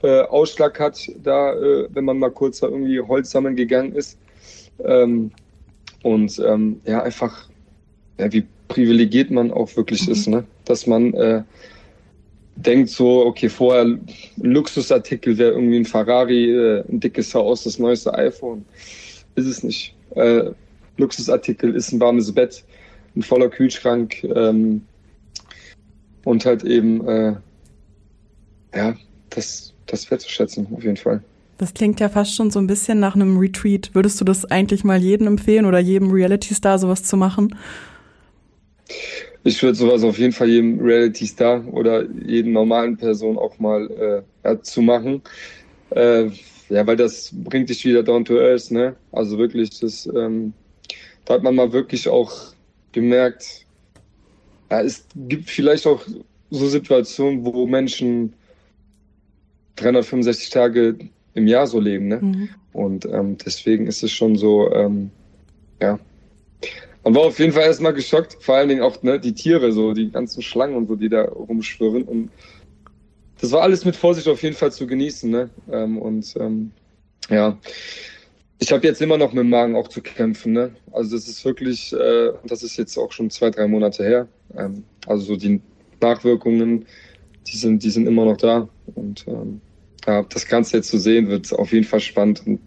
äh, Ausschlag hat, da, äh, wenn man mal kurz irgendwie Holz sammeln gegangen ist. Ähm, und ähm, ja, einfach, ja, wie privilegiert man auch wirklich mhm. ist, ne? Dass man äh, denkt so, okay, vorher ein Luxusartikel wäre irgendwie ein Ferrari, äh, ein dickes Haus, das neueste iPhone. Ist es nicht. Äh, Luxusartikel ist ein warmes Bett, ein voller Kühlschrank ähm, und halt eben, äh, ja, das das wertzuschätzen, auf jeden Fall. Das klingt ja fast schon so ein bisschen nach einem Retreat. Würdest du das eigentlich mal jedem empfehlen oder jedem Reality-Star sowas zu machen? Ich würde sowas auf jeden Fall jedem Reality-Star oder jeden normalen Person auch mal äh, ja, zu machen. Äh, ja, weil das bringt dich wieder down to earth, ne? Also wirklich, das, ähm, da hat man mal wirklich auch gemerkt, ja, es gibt vielleicht auch so Situationen, wo Menschen 365 Tage im Jahr so leben. Ne? Mhm. Und ähm, deswegen ist es schon so, ähm, ja. Man war auf jeden Fall erstmal geschockt, vor allen Dingen auch ne, die Tiere, so die ganzen Schlangen und so, die da rumschwirren. Und das war alles mit Vorsicht auf jeden Fall zu genießen. Ne? Ähm, und ähm, ja, ich habe jetzt immer noch mit dem Magen auch zu kämpfen. Ne? Also das ist wirklich, äh, das ist jetzt auch schon zwei, drei Monate her. Ähm, also so die Nachwirkungen, die sind, die sind immer noch da. Und ähm, ja, das Ganze jetzt zu sehen, wird auf jeden Fall spannend. Und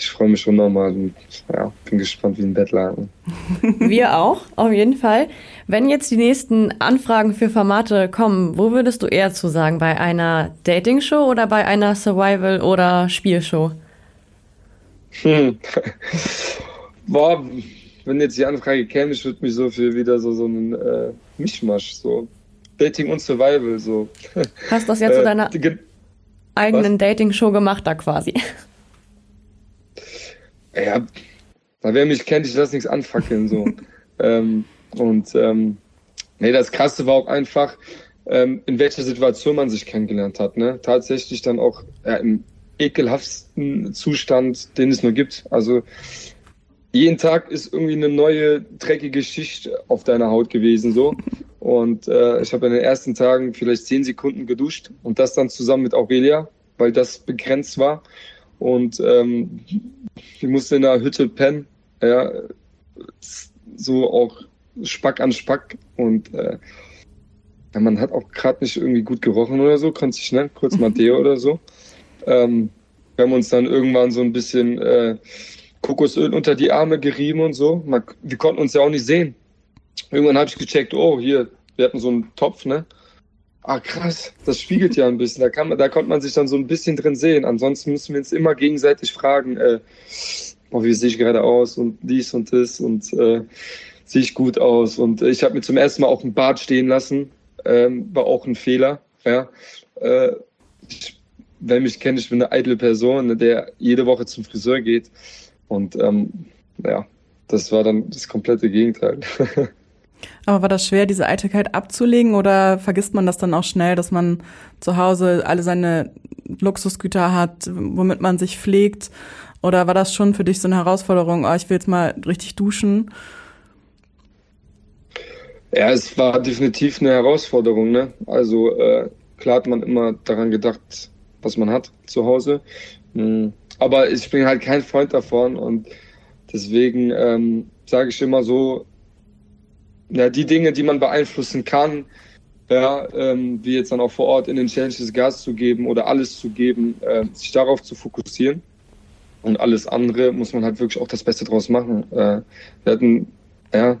ich freue mich schon nochmal und ja, bin gespannt wie ein Bettlaken. Wir auch, auf jeden Fall. Wenn jetzt die nächsten Anfragen für Formate kommen, wo würdest du eher zu sagen? Bei einer Dating-Show oder bei einer Survival- oder Spielshow? Hm. Boah, wenn jetzt die Anfrage käme, ich würde mich so für wieder so, so einen äh, Mischmasch, so Dating und Survival, so. Hast du das jetzt zu deiner eigenen Dating-Show gemacht da quasi? Ja, wer mich kennt, ich lasse nichts anfackeln, so. ähm, und, ähm, nee, das Krasse war auch einfach, ähm, in welcher Situation man sich kennengelernt hat, ne? Tatsächlich dann auch ja, im ekelhaftsten Zustand, den es nur gibt. Also, jeden Tag ist irgendwie eine neue dreckige Schicht auf deiner Haut gewesen so und äh, ich habe in den ersten Tagen vielleicht zehn Sekunden geduscht und das dann zusammen mit Aurelia, weil das begrenzt war und ähm, ich musste in der Hütte pennen, ja, so auch Spack an Spack und äh, man hat auch gerade nicht irgendwie gut gerochen oder so, konnte sich ne, kurz mal Deo oder so. Ähm, wir haben uns dann irgendwann so ein bisschen äh, Kokosöl unter die Arme gerieben und so. Man, wir konnten uns ja auch nicht sehen. Irgendwann habe ich gecheckt, oh, hier, wir hatten so einen Topf, ne? Ah, krass, das spiegelt ja ein bisschen. Da, kann man, da konnte man sich dann so ein bisschen drin sehen. Ansonsten müssen wir uns immer gegenseitig fragen, äh, oh, wie sehe ich gerade aus und dies und das und äh, sehe ich gut aus. Und ich habe mir zum ersten Mal auch ein Bart stehen lassen. Ähm, war auch ein Fehler. Ja. Äh, ich, wer mich kennt, ich bin eine eitle Person, ne, der jede Woche zum Friseur geht. Und ähm, ja, das war dann das komplette Gegenteil. Aber war das schwer, diese Eitelkeit abzulegen oder vergisst man das dann auch schnell, dass man zu Hause alle seine Luxusgüter hat, womit man sich pflegt? Oder war das schon für dich so eine Herausforderung, oh, ich will jetzt mal richtig duschen? Ja, es war definitiv eine Herausforderung. Ne? Also äh, klar hat man immer daran gedacht, was man hat zu Hause. Mhm. Aber ich bin halt kein Freund davon und deswegen ähm, sage ich immer so, ja, die Dinge, die man beeinflussen kann, ja, ähm, wie jetzt dann auch vor Ort in den Challenges Gas zu geben oder alles zu geben, äh, sich darauf zu fokussieren. Und alles andere muss man halt wirklich auch das Beste draus machen. Äh, wir hatten, ja,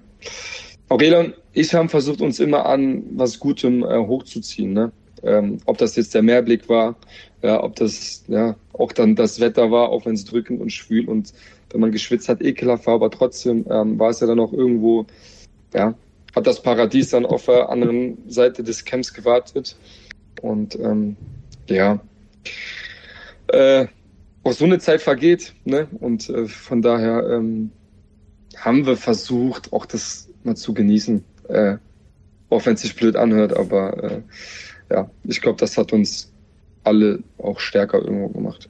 Aurelia und ich haben versucht, uns immer an was Gutem äh, hochzuziehen. Ne? Ähm, ob das jetzt der Meerblick war, ja, ob das ja auch dann das Wetter war, auch wenn es drückend und schwül und wenn man geschwitzt hat, ekelhaft war, aber trotzdem ähm, war es ja dann auch irgendwo ja, hat das Paradies dann auf der anderen Seite des Camps gewartet. Und ähm, ja, äh, auch so eine Zeit vergeht. Ne? Und äh, von daher ähm, haben wir versucht, auch das mal zu genießen. Äh, auch wenn es sich blöd anhört, aber äh, ja, ich glaube, das hat uns alle auch stärker irgendwo gemacht.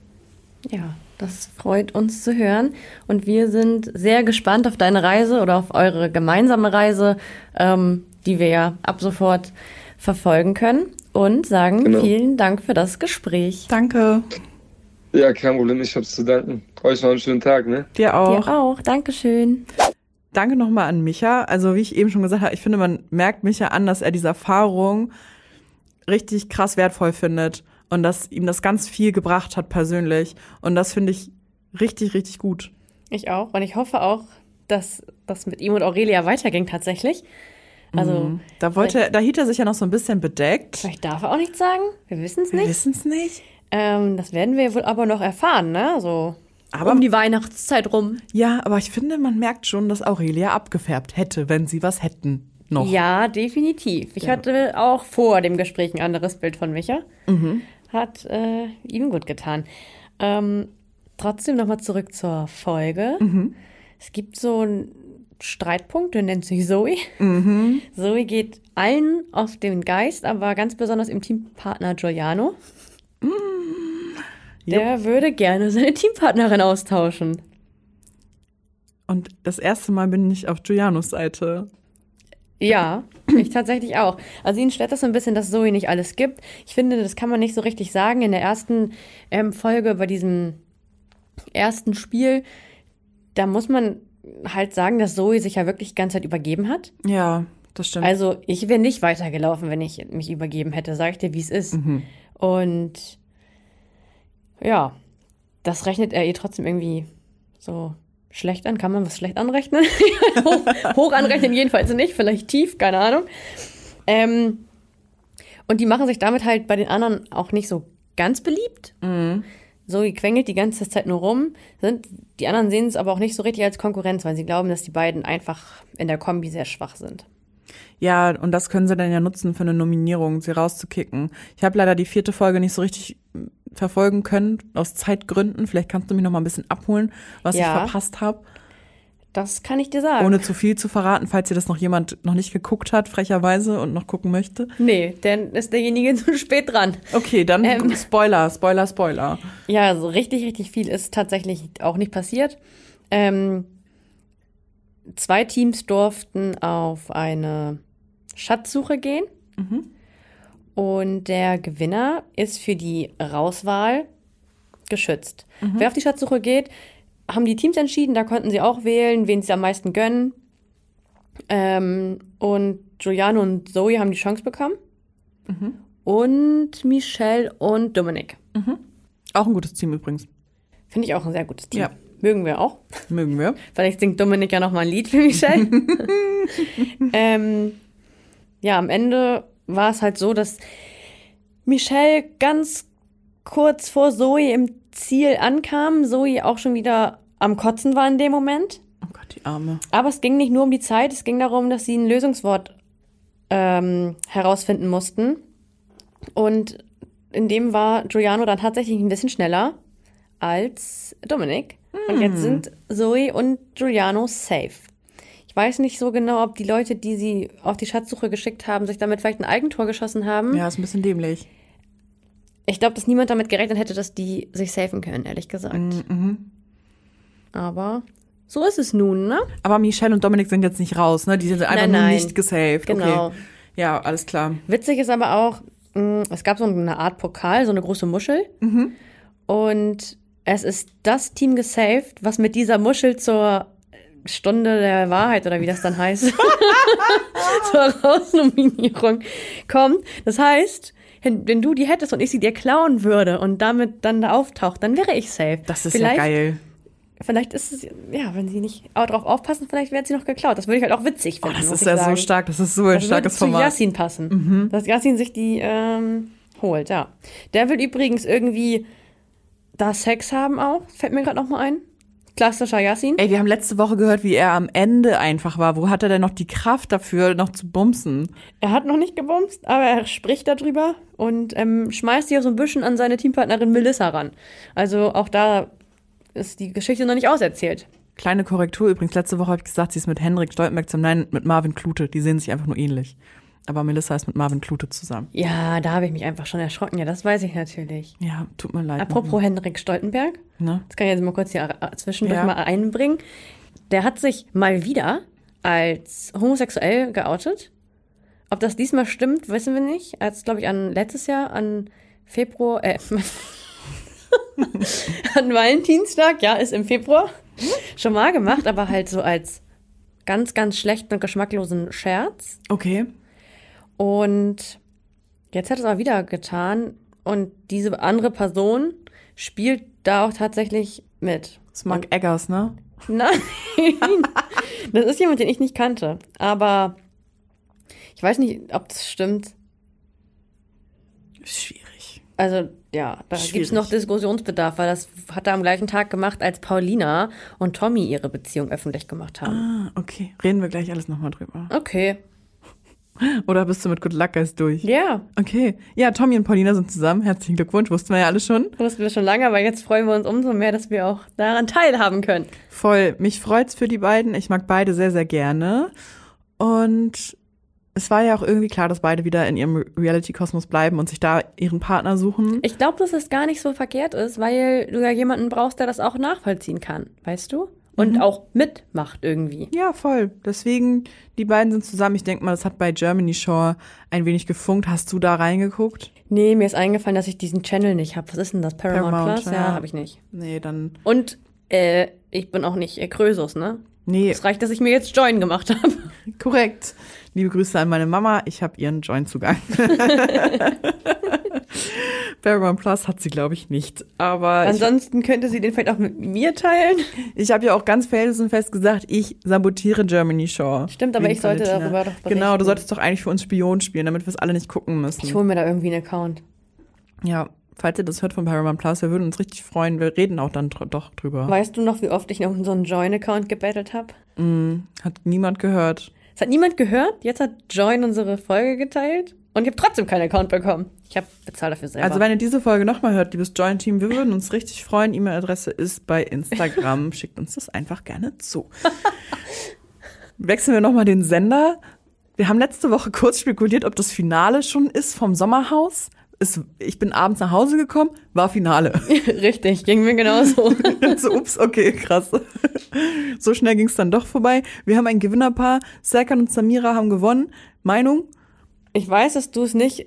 Ja, das freut uns zu hören. Und wir sind sehr gespannt auf deine Reise oder auf eure gemeinsame Reise, ähm, die wir ja ab sofort verfolgen können. Und sagen genau. vielen Dank für das Gespräch. Danke. Ja, kein Problem. Ich hab's zu danken. Euch noch einen schönen Tag, ne? Dir auch. Dir auch. Dankeschön. Danke nochmal an Micha. Also, wie ich eben schon gesagt habe, ich finde, man merkt Micha an, dass er diese Erfahrung richtig krass wertvoll findet und dass ihm das ganz viel gebracht hat persönlich. Und das finde ich richtig, richtig gut. Ich auch. Und ich hoffe auch, dass das mit ihm und Aurelia weiterging tatsächlich. Also, mhm. da wollte, da hielt er sich ja noch so ein bisschen bedeckt. Vielleicht darf er auch nichts sagen. Wir wissen es nicht. Wir wissen es nicht. Ähm, das werden wir wohl aber noch erfahren, ne? So aber um die Weihnachtszeit rum. Ja, aber ich finde, man merkt schon, dass Aurelia abgefärbt hätte, wenn sie was hätten noch. Ja, definitiv. Ich ja. hatte auch vor dem Gespräch ein anderes Bild von Micha. Mhm hat äh, ihm gut getan. Ähm, trotzdem nochmal zurück zur Folge. Mhm. Es gibt so einen Streitpunkt, der nennt sich Zoe. Mhm. Zoe geht allen auf den Geist, aber ganz besonders im Teampartner Giuliano. Mhm. Der Jupp. würde gerne seine Teampartnerin austauschen. Und das erste Mal bin ich auf Giulianos Seite. Ja, ich tatsächlich auch. Also ihn stört das so ein bisschen, dass Zoe nicht alles gibt. Ich finde, das kann man nicht so richtig sagen. In der ersten ähm, Folge bei diesem ersten Spiel, da muss man halt sagen, dass Zoe sich ja wirklich die ganze Zeit übergeben hat. Ja, das stimmt. Also ich wäre nicht weitergelaufen, wenn ich mich übergeben hätte, sag ich dir, wie es ist. Mhm. Und ja, das rechnet er ihr trotzdem irgendwie so schlecht an. Kann man was schlecht anrechnen? hoch, hoch, anrechnen jedenfalls nicht, vielleicht tief, keine Ahnung. Ähm, und die machen sich damit halt bei den anderen auch nicht so ganz beliebt. Mhm. So, die quengelt die ganze Zeit nur rum. Sind, die anderen sehen es aber auch nicht so richtig als Konkurrenz, weil sie glauben, dass die beiden einfach in der Kombi sehr schwach sind. Ja, und das können sie dann ja nutzen für eine Nominierung, sie rauszukicken. Ich habe leider die vierte Folge nicht so richtig verfolgen können, aus Zeitgründen. Vielleicht kannst du mich noch mal ein bisschen abholen, was ja, ich verpasst habe. Das kann ich dir sagen. Ohne zu viel zu verraten, falls ihr das noch jemand noch nicht geguckt hat, frecherweise und noch gucken möchte. Nee, dann ist derjenige zu spät dran. Okay, dann ähm, Spoiler, Spoiler, Spoiler. Ja, so richtig, richtig viel ist tatsächlich auch nicht passiert. Ähm, zwei Teams durften auf eine Schatzsuche gehen. Mhm. Und der Gewinner ist für die Rauswahl geschützt. Mhm. Wer auf die Schatzsuche geht, haben die Teams entschieden, da konnten sie auch wählen, wen sie am meisten gönnen. Ähm, und Giuliano und Zoe haben die Chance bekommen. Mhm. Und Michelle und Dominik. Mhm. Auch ein gutes Team übrigens. Finde ich auch ein sehr gutes Team. Ja. Mögen wir auch. Mögen wir. Vielleicht singt Dominik ja noch mal ein Lied für Michelle. ähm, ja, am Ende war es halt so, dass Michelle ganz kurz vor Zoe im Ziel ankam. Zoe auch schon wieder am Kotzen war in dem Moment. Oh Gott, die Arme. Aber es ging nicht nur um die Zeit, es ging darum, dass sie ein Lösungswort ähm, herausfinden mussten. Und in dem war Giuliano dann tatsächlich ein bisschen schneller als Dominik. Und jetzt sind Zoe und Giuliano safe. Ich weiß nicht so genau, ob die Leute, die sie auf die Schatzsuche geschickt haben, sich damit vielleicht ein Eigentor geschossen haben. Ja, ist ein bisschen dämlich. Ich glaube, dass niemand damit gerechnet hätte, dass die sich safen können, ehrlich gesagt. Mhm. Aber so ist es nun, ne? Aber Michelle und Dominik sind jetzt nicht raus, ne? Die sind einfach Nein, nur nein. nicht gesaved. Genau. Okay. Ja, alles klar. Witzig ist aber auch, mh, es gab so eine Art Pokal, so eine große Muschel. Und es ist das Team gesaved, was mit dieser Muschel zur Stunde der Wahrheit oder wie das dann heißt, zur Rausnominierung kommt. Das heißt, wenn du die hättest und ich sie dir klauen würde und damit dann da auftaucht, dann wäre ich safe. Das ist vielleicht, ja geil. Vielleicht ist es, ja, wenn sie nicht auch drauf aufpassen, vielleicht wird sie noch geklaut. Das würde ich halt auch witzig Oh, finden. das muss ist ja sagen. so stark. Das ist so ein Das würde starkes zu Format. Yassin passen. Dass Yassin sich die ähm, holt, ja. Der will übrigens irgendwie da Sex haben auch, fällt mir gerade noch mal ein. Klassischer Yassin. Ey, wir haben letzte Woche gehört, wie er am Ende einfach war. Wo hat er denn noch die Kraft dafür, noch zu bumsen? Er hat noch nicht gebumst, aber er spricht darüber und ähm, schmeißt sich auch so ein bisschen an seine Teampartnerin Melissa ran. Also auch da ist die Geschichte noch nicht auserzählt. Kleine Korrektur übrigens. Letzte Woche habe ich gesagt, sie ist mit Henrik Stoltenberg zusammen. Nein, mit Marvin Klute. Die sehen sich einfach nur ähnlich. Aber Melissa ist mit Marvin Klute zusammen. Ja, da habe ich mich einfach schon erschrocken. Ja, das weiß ich natürlich. Ja, tut mir leid. Apropos Henrik Stoltenberg, Ne? das kann ich jetzt mal kurz hier zwischendurch Ja. mal einbringen. Der hat sich mal wieder als homosexuell geoutet. Ob das diesmal stimmt, wissen wir nicht. Als, glaube ich, an letztes Jahr, an Februar, äh, an Valentinstag, ja, ist im Februar schon mal gemacht, aber halt so als ganz, ganz schlechten und geschmacklosen Scherz. Okay. Und jetzt hat er es auch wieder getan. Und diese andere Person spielt da auch tatsächlich mit. Das ist Mark Eggers, ne? Nein, das ist jemand, den ich nicht kannte. Aber ich weiß nicht, ob das stimmt. Schwierig. Also ja, da gibt es noch Diskussionsbedarf, weil das hat er am gleichen Tag gemacht, als Paulina und Tommy ihre Beziehung öffentlich gemacht haben. Ah, okay. Reden wir gleich alles nochmal drüber. Okay, Oder bist du mit Good Luck Guys durch? ja, Okay. Ja, Tommy und Paulina sind zusammen. Herzlichen Glückwunsch. Wussten wir ja alle schon. wussten wir schon lange, aber jetzt freuen wir uns umso mehr, dass wir auch daran teilhaben können. Voll. Mich freut's für die beiden. Ich mag beide sehr, sehr gerne. Und es war ja auch irgendwie klar, dass beide wieder in ihrem Reality-Kosmos bleiben und sich da ihren Partner suchen. Ich glaube, dass es gar nicht so verkehrt ist, weil du ja jemanden brauchst, der das auch nachvollziehen kann, weißt du? Und auch mitmacht irgendwie. Ja, voll. Deswegen, die beiden sind zusammen. Ich denke mal, das hat bei Germany Shore ein wenig gefunkt. Hast du da reingeguckt? Nee, mir ist eingefallen, dass ich diesen Channel nicht habe. Was ist denn das? Paramount, Paramount, Plus? Ja, ja. habe ich nicht. Nee, dann. Und äh, ich bin auch nicht äh, Krösus, ne? Nee, Es reicht, dass ich mir jetzt Join gemacht habe. korrekt. Liebe Grüße an meine Mama. Ich habe ihren Join-Zugang. Paramount Plus hat sie, glaube ich, nicht. Aber ich, Ansonsten könnte sie den vielleicht auch mit mir teilen. ich habe ja auch ganz felsenfest gesagt, ich sabotiere Germany Shore. Stimmt, aber ich sollte Valentina. darüber doch berichten. Genau, du solltest doch eigentlich für uns Spion spielen, damit wir es alle nicht gucken müssen. Ich hole mir da irgendwie einen Account. Ja, falls ihr das hört von Paramount Plus, wir würden uns richtig freuen. Wir reden auch dann dr doch drüber. Weißt du noch, wie oft ich noch so einen Join-Account gebettelt habe? Hat niemand gehört. Es hat niemand gehört. Jetzt hat Join unsere Folge geteilt. Und ich habe trotzdem keinen Account bekommen. Ich habe bezahlt dafür selber. Also wenn ihr diese Folge nochmal hört, liebes Join-Team, wir würden uns richtig freuen. E-Mail-Adresse ist bei Instagram. Schickt uns das einfach gerne zu. Wechseln wir nochmal den Sender. Wir haben letzte Woche kurz spekuliert, ob das Finale schon ist vom Sommerhaus. Es, ich bin abends nach Hause gekommen, war Finale. Richtig, ging mir genauso. so, ups, okay, krass. So schnell ging es dann doch vorbei. Wir haben ein Gewinnerpaar. Serkan und Samira haben gewonnen. Meinung? Ich weiß, dass du es nicht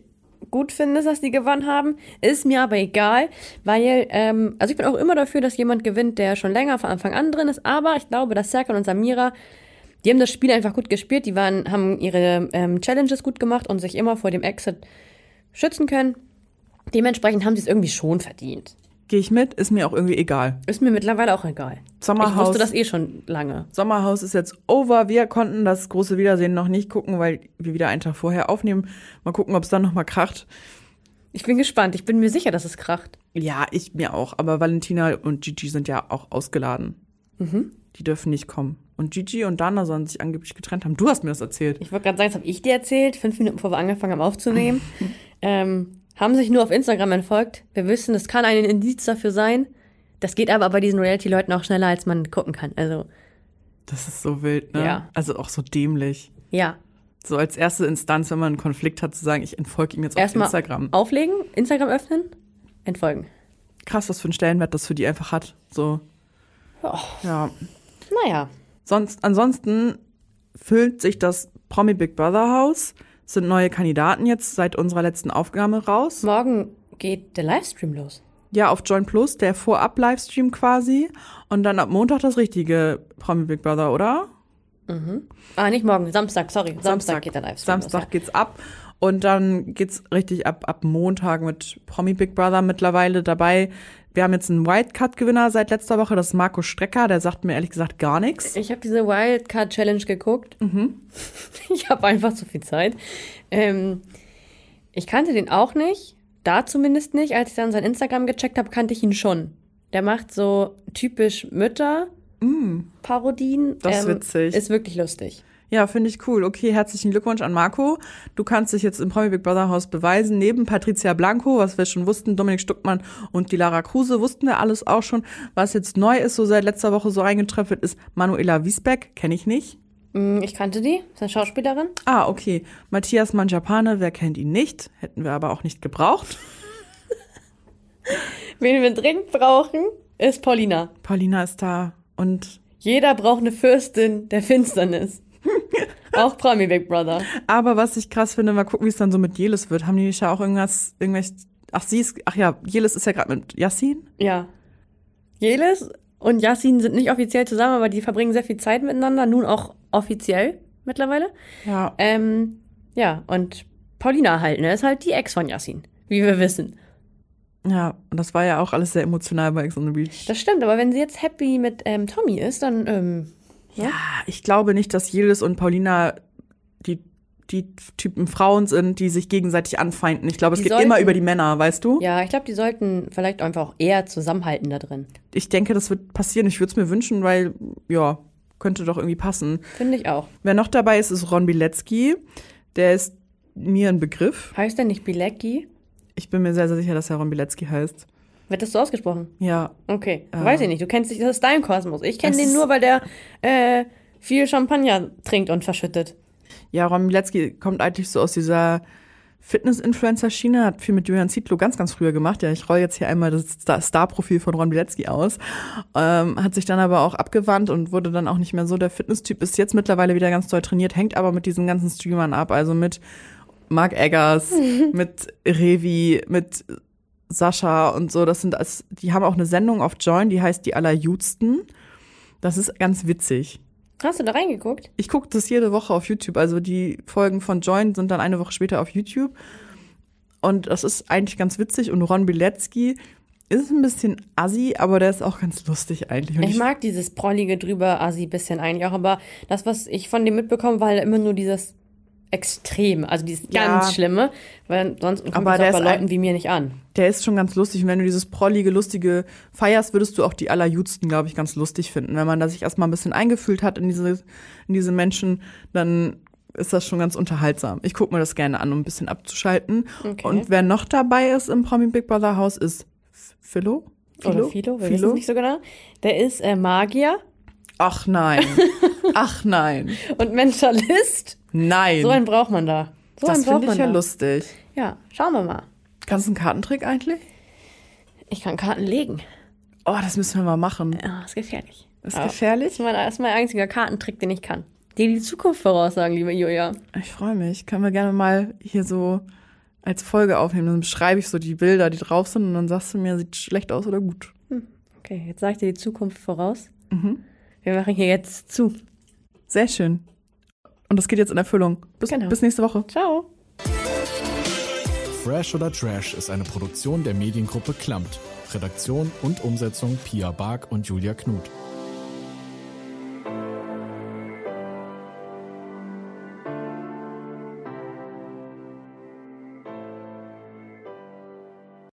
gut findest, dass die gewonnen haben. Ist mir aber egal, weil, ähm, also ich bin auch immer dafür, dass jemand gewinnt, der schon länger von Anfang an drin ist. Aber ich glaube, dass Serkan und Samira, die haben das Spiel einfach gut gespielt. Die waren, haben ihre ähm, Challenges gut gemacht und sich immer vor dem Exit schützen können. Dementsprechend haben sie es irgendwie schon verdient. Gehe ich mit, ist mir auch irgendwie egal. Ist mir mittlerweile auch egal. Ich Sommerhaus, wusste das eh schon lange. Sommerhaus ist jetzt over. Wir konnten das große Wiedersehen noch nicht gucken, weil wir wieder einen Tag vorher aufnehmen. Mal gucken, ob es dann nochmal kracht. Ich bin gespannt. Ich bin mir sicher, dass es kracht. Ja, ich mir auch. Aber Valentina und Gigi sind ja auch ausgeladen. Die dürfen nicht kommen. Und Gigi und Dana sollen sich angeblich getrennt haben. Du hast mir das erzählt. Ich wollte gerade sagen, das habe ich dir erzählt, fünf Minuten bevor wir angefangen haben aufzunehmen. ähm, haben sich nur auf Instagram entfolgt. Wir wissen, es kann ein Indiz dafür sein. Das geht aber bei diesen Reality-Leuten auch schneller, als man gucken kann. Also, Das ist so wild, ne? Ja. Also auch so dämlich. ja. So als erste Instanz, wenn man einen Konflikt hat, zu sagen, ich entfolge ihm jetzt auf Erstmal Instagram. auflegen, Instagram öffnen, entfolgen. Krass, was für einen Stellenwert das für die einfach hat. So, Oh, ja. naja. Sonst, ansonsten füllt sich das Promi Big Brother Haus. Sind neue Kandidaten jetzt seit unserer letzten Aufnahme raus. Morgen geht der Livestream los. Ja, auf Join Plus, der Vorab-Livestream quasi. Und dann ab Montag das richtige Promi Big Brother, oder? Ah, nicht morgen, Samstag, sorry. Samstag, geht der Livestream Samstag los. geht's ab. Und dann geht's richtig ab, ab Montag mit Promi Big Brother mittlerweile dabei. Wir haben jetzt einen Wildcard-Gewinner seit letzter Woche, das ist Marco Strecker, der sagt mir ehrlich gesagt gar nichts. Ich habe diese Wildcard-Challenge geguckt. Ich habe einfach zu viel Zeit. Ähm, ich kannte den auch nicht. Da zumindest nicht. Als ich dann sein Instagram gecheckt habe, kannte ich ihn schon. Der macht so typisch Mütter-Parodien. Mm. Das ist witzig. Ist wirklich lustig. Ja, finde ich cool. Okay, herzlichen Glückwunsch an Marco. Du kannst dich jetzt im Promi Big Brother Haus beweisen. Neben Patricia Blanco, was wir schon wussten, Dominik Stuckmann und die Lara Kruse wussten wir alles auch schon. Was jetzt neu ist, so seit letzter Woche so reingetreffelt, ist Manuela Wiesbeck. Kenne ich nicht. Hm, Ich kannte die. Ist eine Schauspielerin. Ah, okay. Matthias Manjapane, wer kennt ihn nicht? Hätten wir aber auch nicht gebraucht. Wen wir dringend brauchen, ist Paulina. Paulina ist da und Jeder braucht eine Fürstin der Finsternis. Auch Promi Big Brother. aber was ich krass finde, mal gucken, wie es dann so mit Jelis wird. Haben die nicht ja auch irgendwas, irgendwelche, ach sie ist, ach ja, Jelis ist ja gerade mit Yassin. Ja. Jelis und Yassin sind nicht offiziell zusammen, aber die verbringen sehr viel Zeit miteinander, nun auch offiziell mittlerweile. Ja. Ähm, ja, und Paulina halt, ne, ist halt die Ex von Yassin, wie wir wissen. Ja, und das war ja auch alles sehr emotional bei Ex on the Beach. Das stimmt, aber wenn sie jetzt happy mit ähm, Tommy ist, dann, ähm, Ja, ich glaube nicht, dass Jelis und Paulina die, die Typen Frauen sind, die sich gegenseitig anfeinden. Ich glaube, es Die geht sollten- immer über die Männer, weißt du? ja, ich glaube, die sollten vielleicht einfach auch eher zusammenhalten da drin. Ich denke, das wird passieren. Ich würde es mir wünschen, weil, ja, könnte doch irgendwie passen. Finde ich auch. Wer noch dabei ist, ist Ron Bilecki. Der ist mir ein Begriff. Heißt der nicht Bilecki? Ich bin mir sehr, sehr sicher, dass er Ron Bilecki heißt. Wird das so ausgesprochen? Ja, Okay, Äh. weiß ich nicht. Du kennst dich, das ist dein Kosmos. Ich kenne den nur, weil der äh, viel Champagner trinkt und verschüttet. Ja, Ron Bilecki kommt eigentlich so aus dieser Fitness-Influencer-Schiene, hat viel mit Julian Zietlow ganz, ganz früher gemacht. Ja, ich roll jetzt hier einmal das Star- Star-Profil von Ron Bilecki aus. Ähm, hat sich dann aber auch abgewandt und wurde dann auch nicht mehr so der Fitness-Typ. Ist jetzt mittlerweile wieder ganz doll trainiert, hängt aber mit diesen ganzen Streamern ab. Also mit Mark Eggers, mit Revi, mit Sascha und so. Das sind, das, die haben auch eine Sendung auf Join, die heißt Die Allerjudsten. Das ist ganz witzig. Hast du da reingeguckt? Ich gucke das jede Woche auf YouTube. Also die Folgen von Join sind dann eine Woche später auf YouTube. Und das ist eigentlich ganz witzig. Und Ron Bilecki ist ein bisschen assi, aber der ist auch ganz lustig eigentlich. Und Ich mag dieses prollige drüber Assi bisschen eigentlich auch, aber das, was ich von dem mitbekomme, war immer nur dieses Extrem, also dieses Ja. ganz Schlimme, weil sonst kommt Aber auch bei ist ein- Leuten wie mir nicht an. der ist schon ganz lustig. Und wenn du dieses prollige, lustige feierst, würdest du auch die Allerjudsten, glaube ich, ganz lustig finden. Wenn man da sich erstmal ein bisschen eingefühlt hat in diese, in diese Menschen, dann ist das schon ganz unterhaltsam. Ich gucke mir das gerne an, um ein bisschen abzuschalten. Okay. Und wer noch dabei ist im Promi Big Brother Haus ist F- Philo. Oder Philo, wir wissen es nicht so genau. Der ist äh, Magier Ach nein. Ach nein. und Mentalist. Nein. So einen braucht man da. So das finde man ich ja da. lustig. Ja, schauen wir mal. Kannst du einen Kartentrick eigentlich? Ich kann Karten legen. Oh, das müssen wir mal machen. Ja, ist gefährlich. Ist Aber gefährlich? Das ist, mein, das ist mein einziger Kartentrick, den ich kann. Dir die Zukunft voraussagen, liebe Julia. Ich freue mich. Können wir gerne mal hier so als Folge aufnehmen. Dann beschreibe ich so die Bilder, die drauf sind und dann sagst du mir, sieht schlecht aus oder gut. Okay, jetzt sag ich dir die Zukunft voraus. Mhm. Wir machen hier jetzt zu. Sehr schön. Und das geht jetzt in Erfüllung. Bis, Genau. bis nächste Woche. Ciao. Fresh oder Trash ist eine Produktion der Mediengruppe Klammt. Redaktion und Umsetzung Pia Bark und Julia Knuth.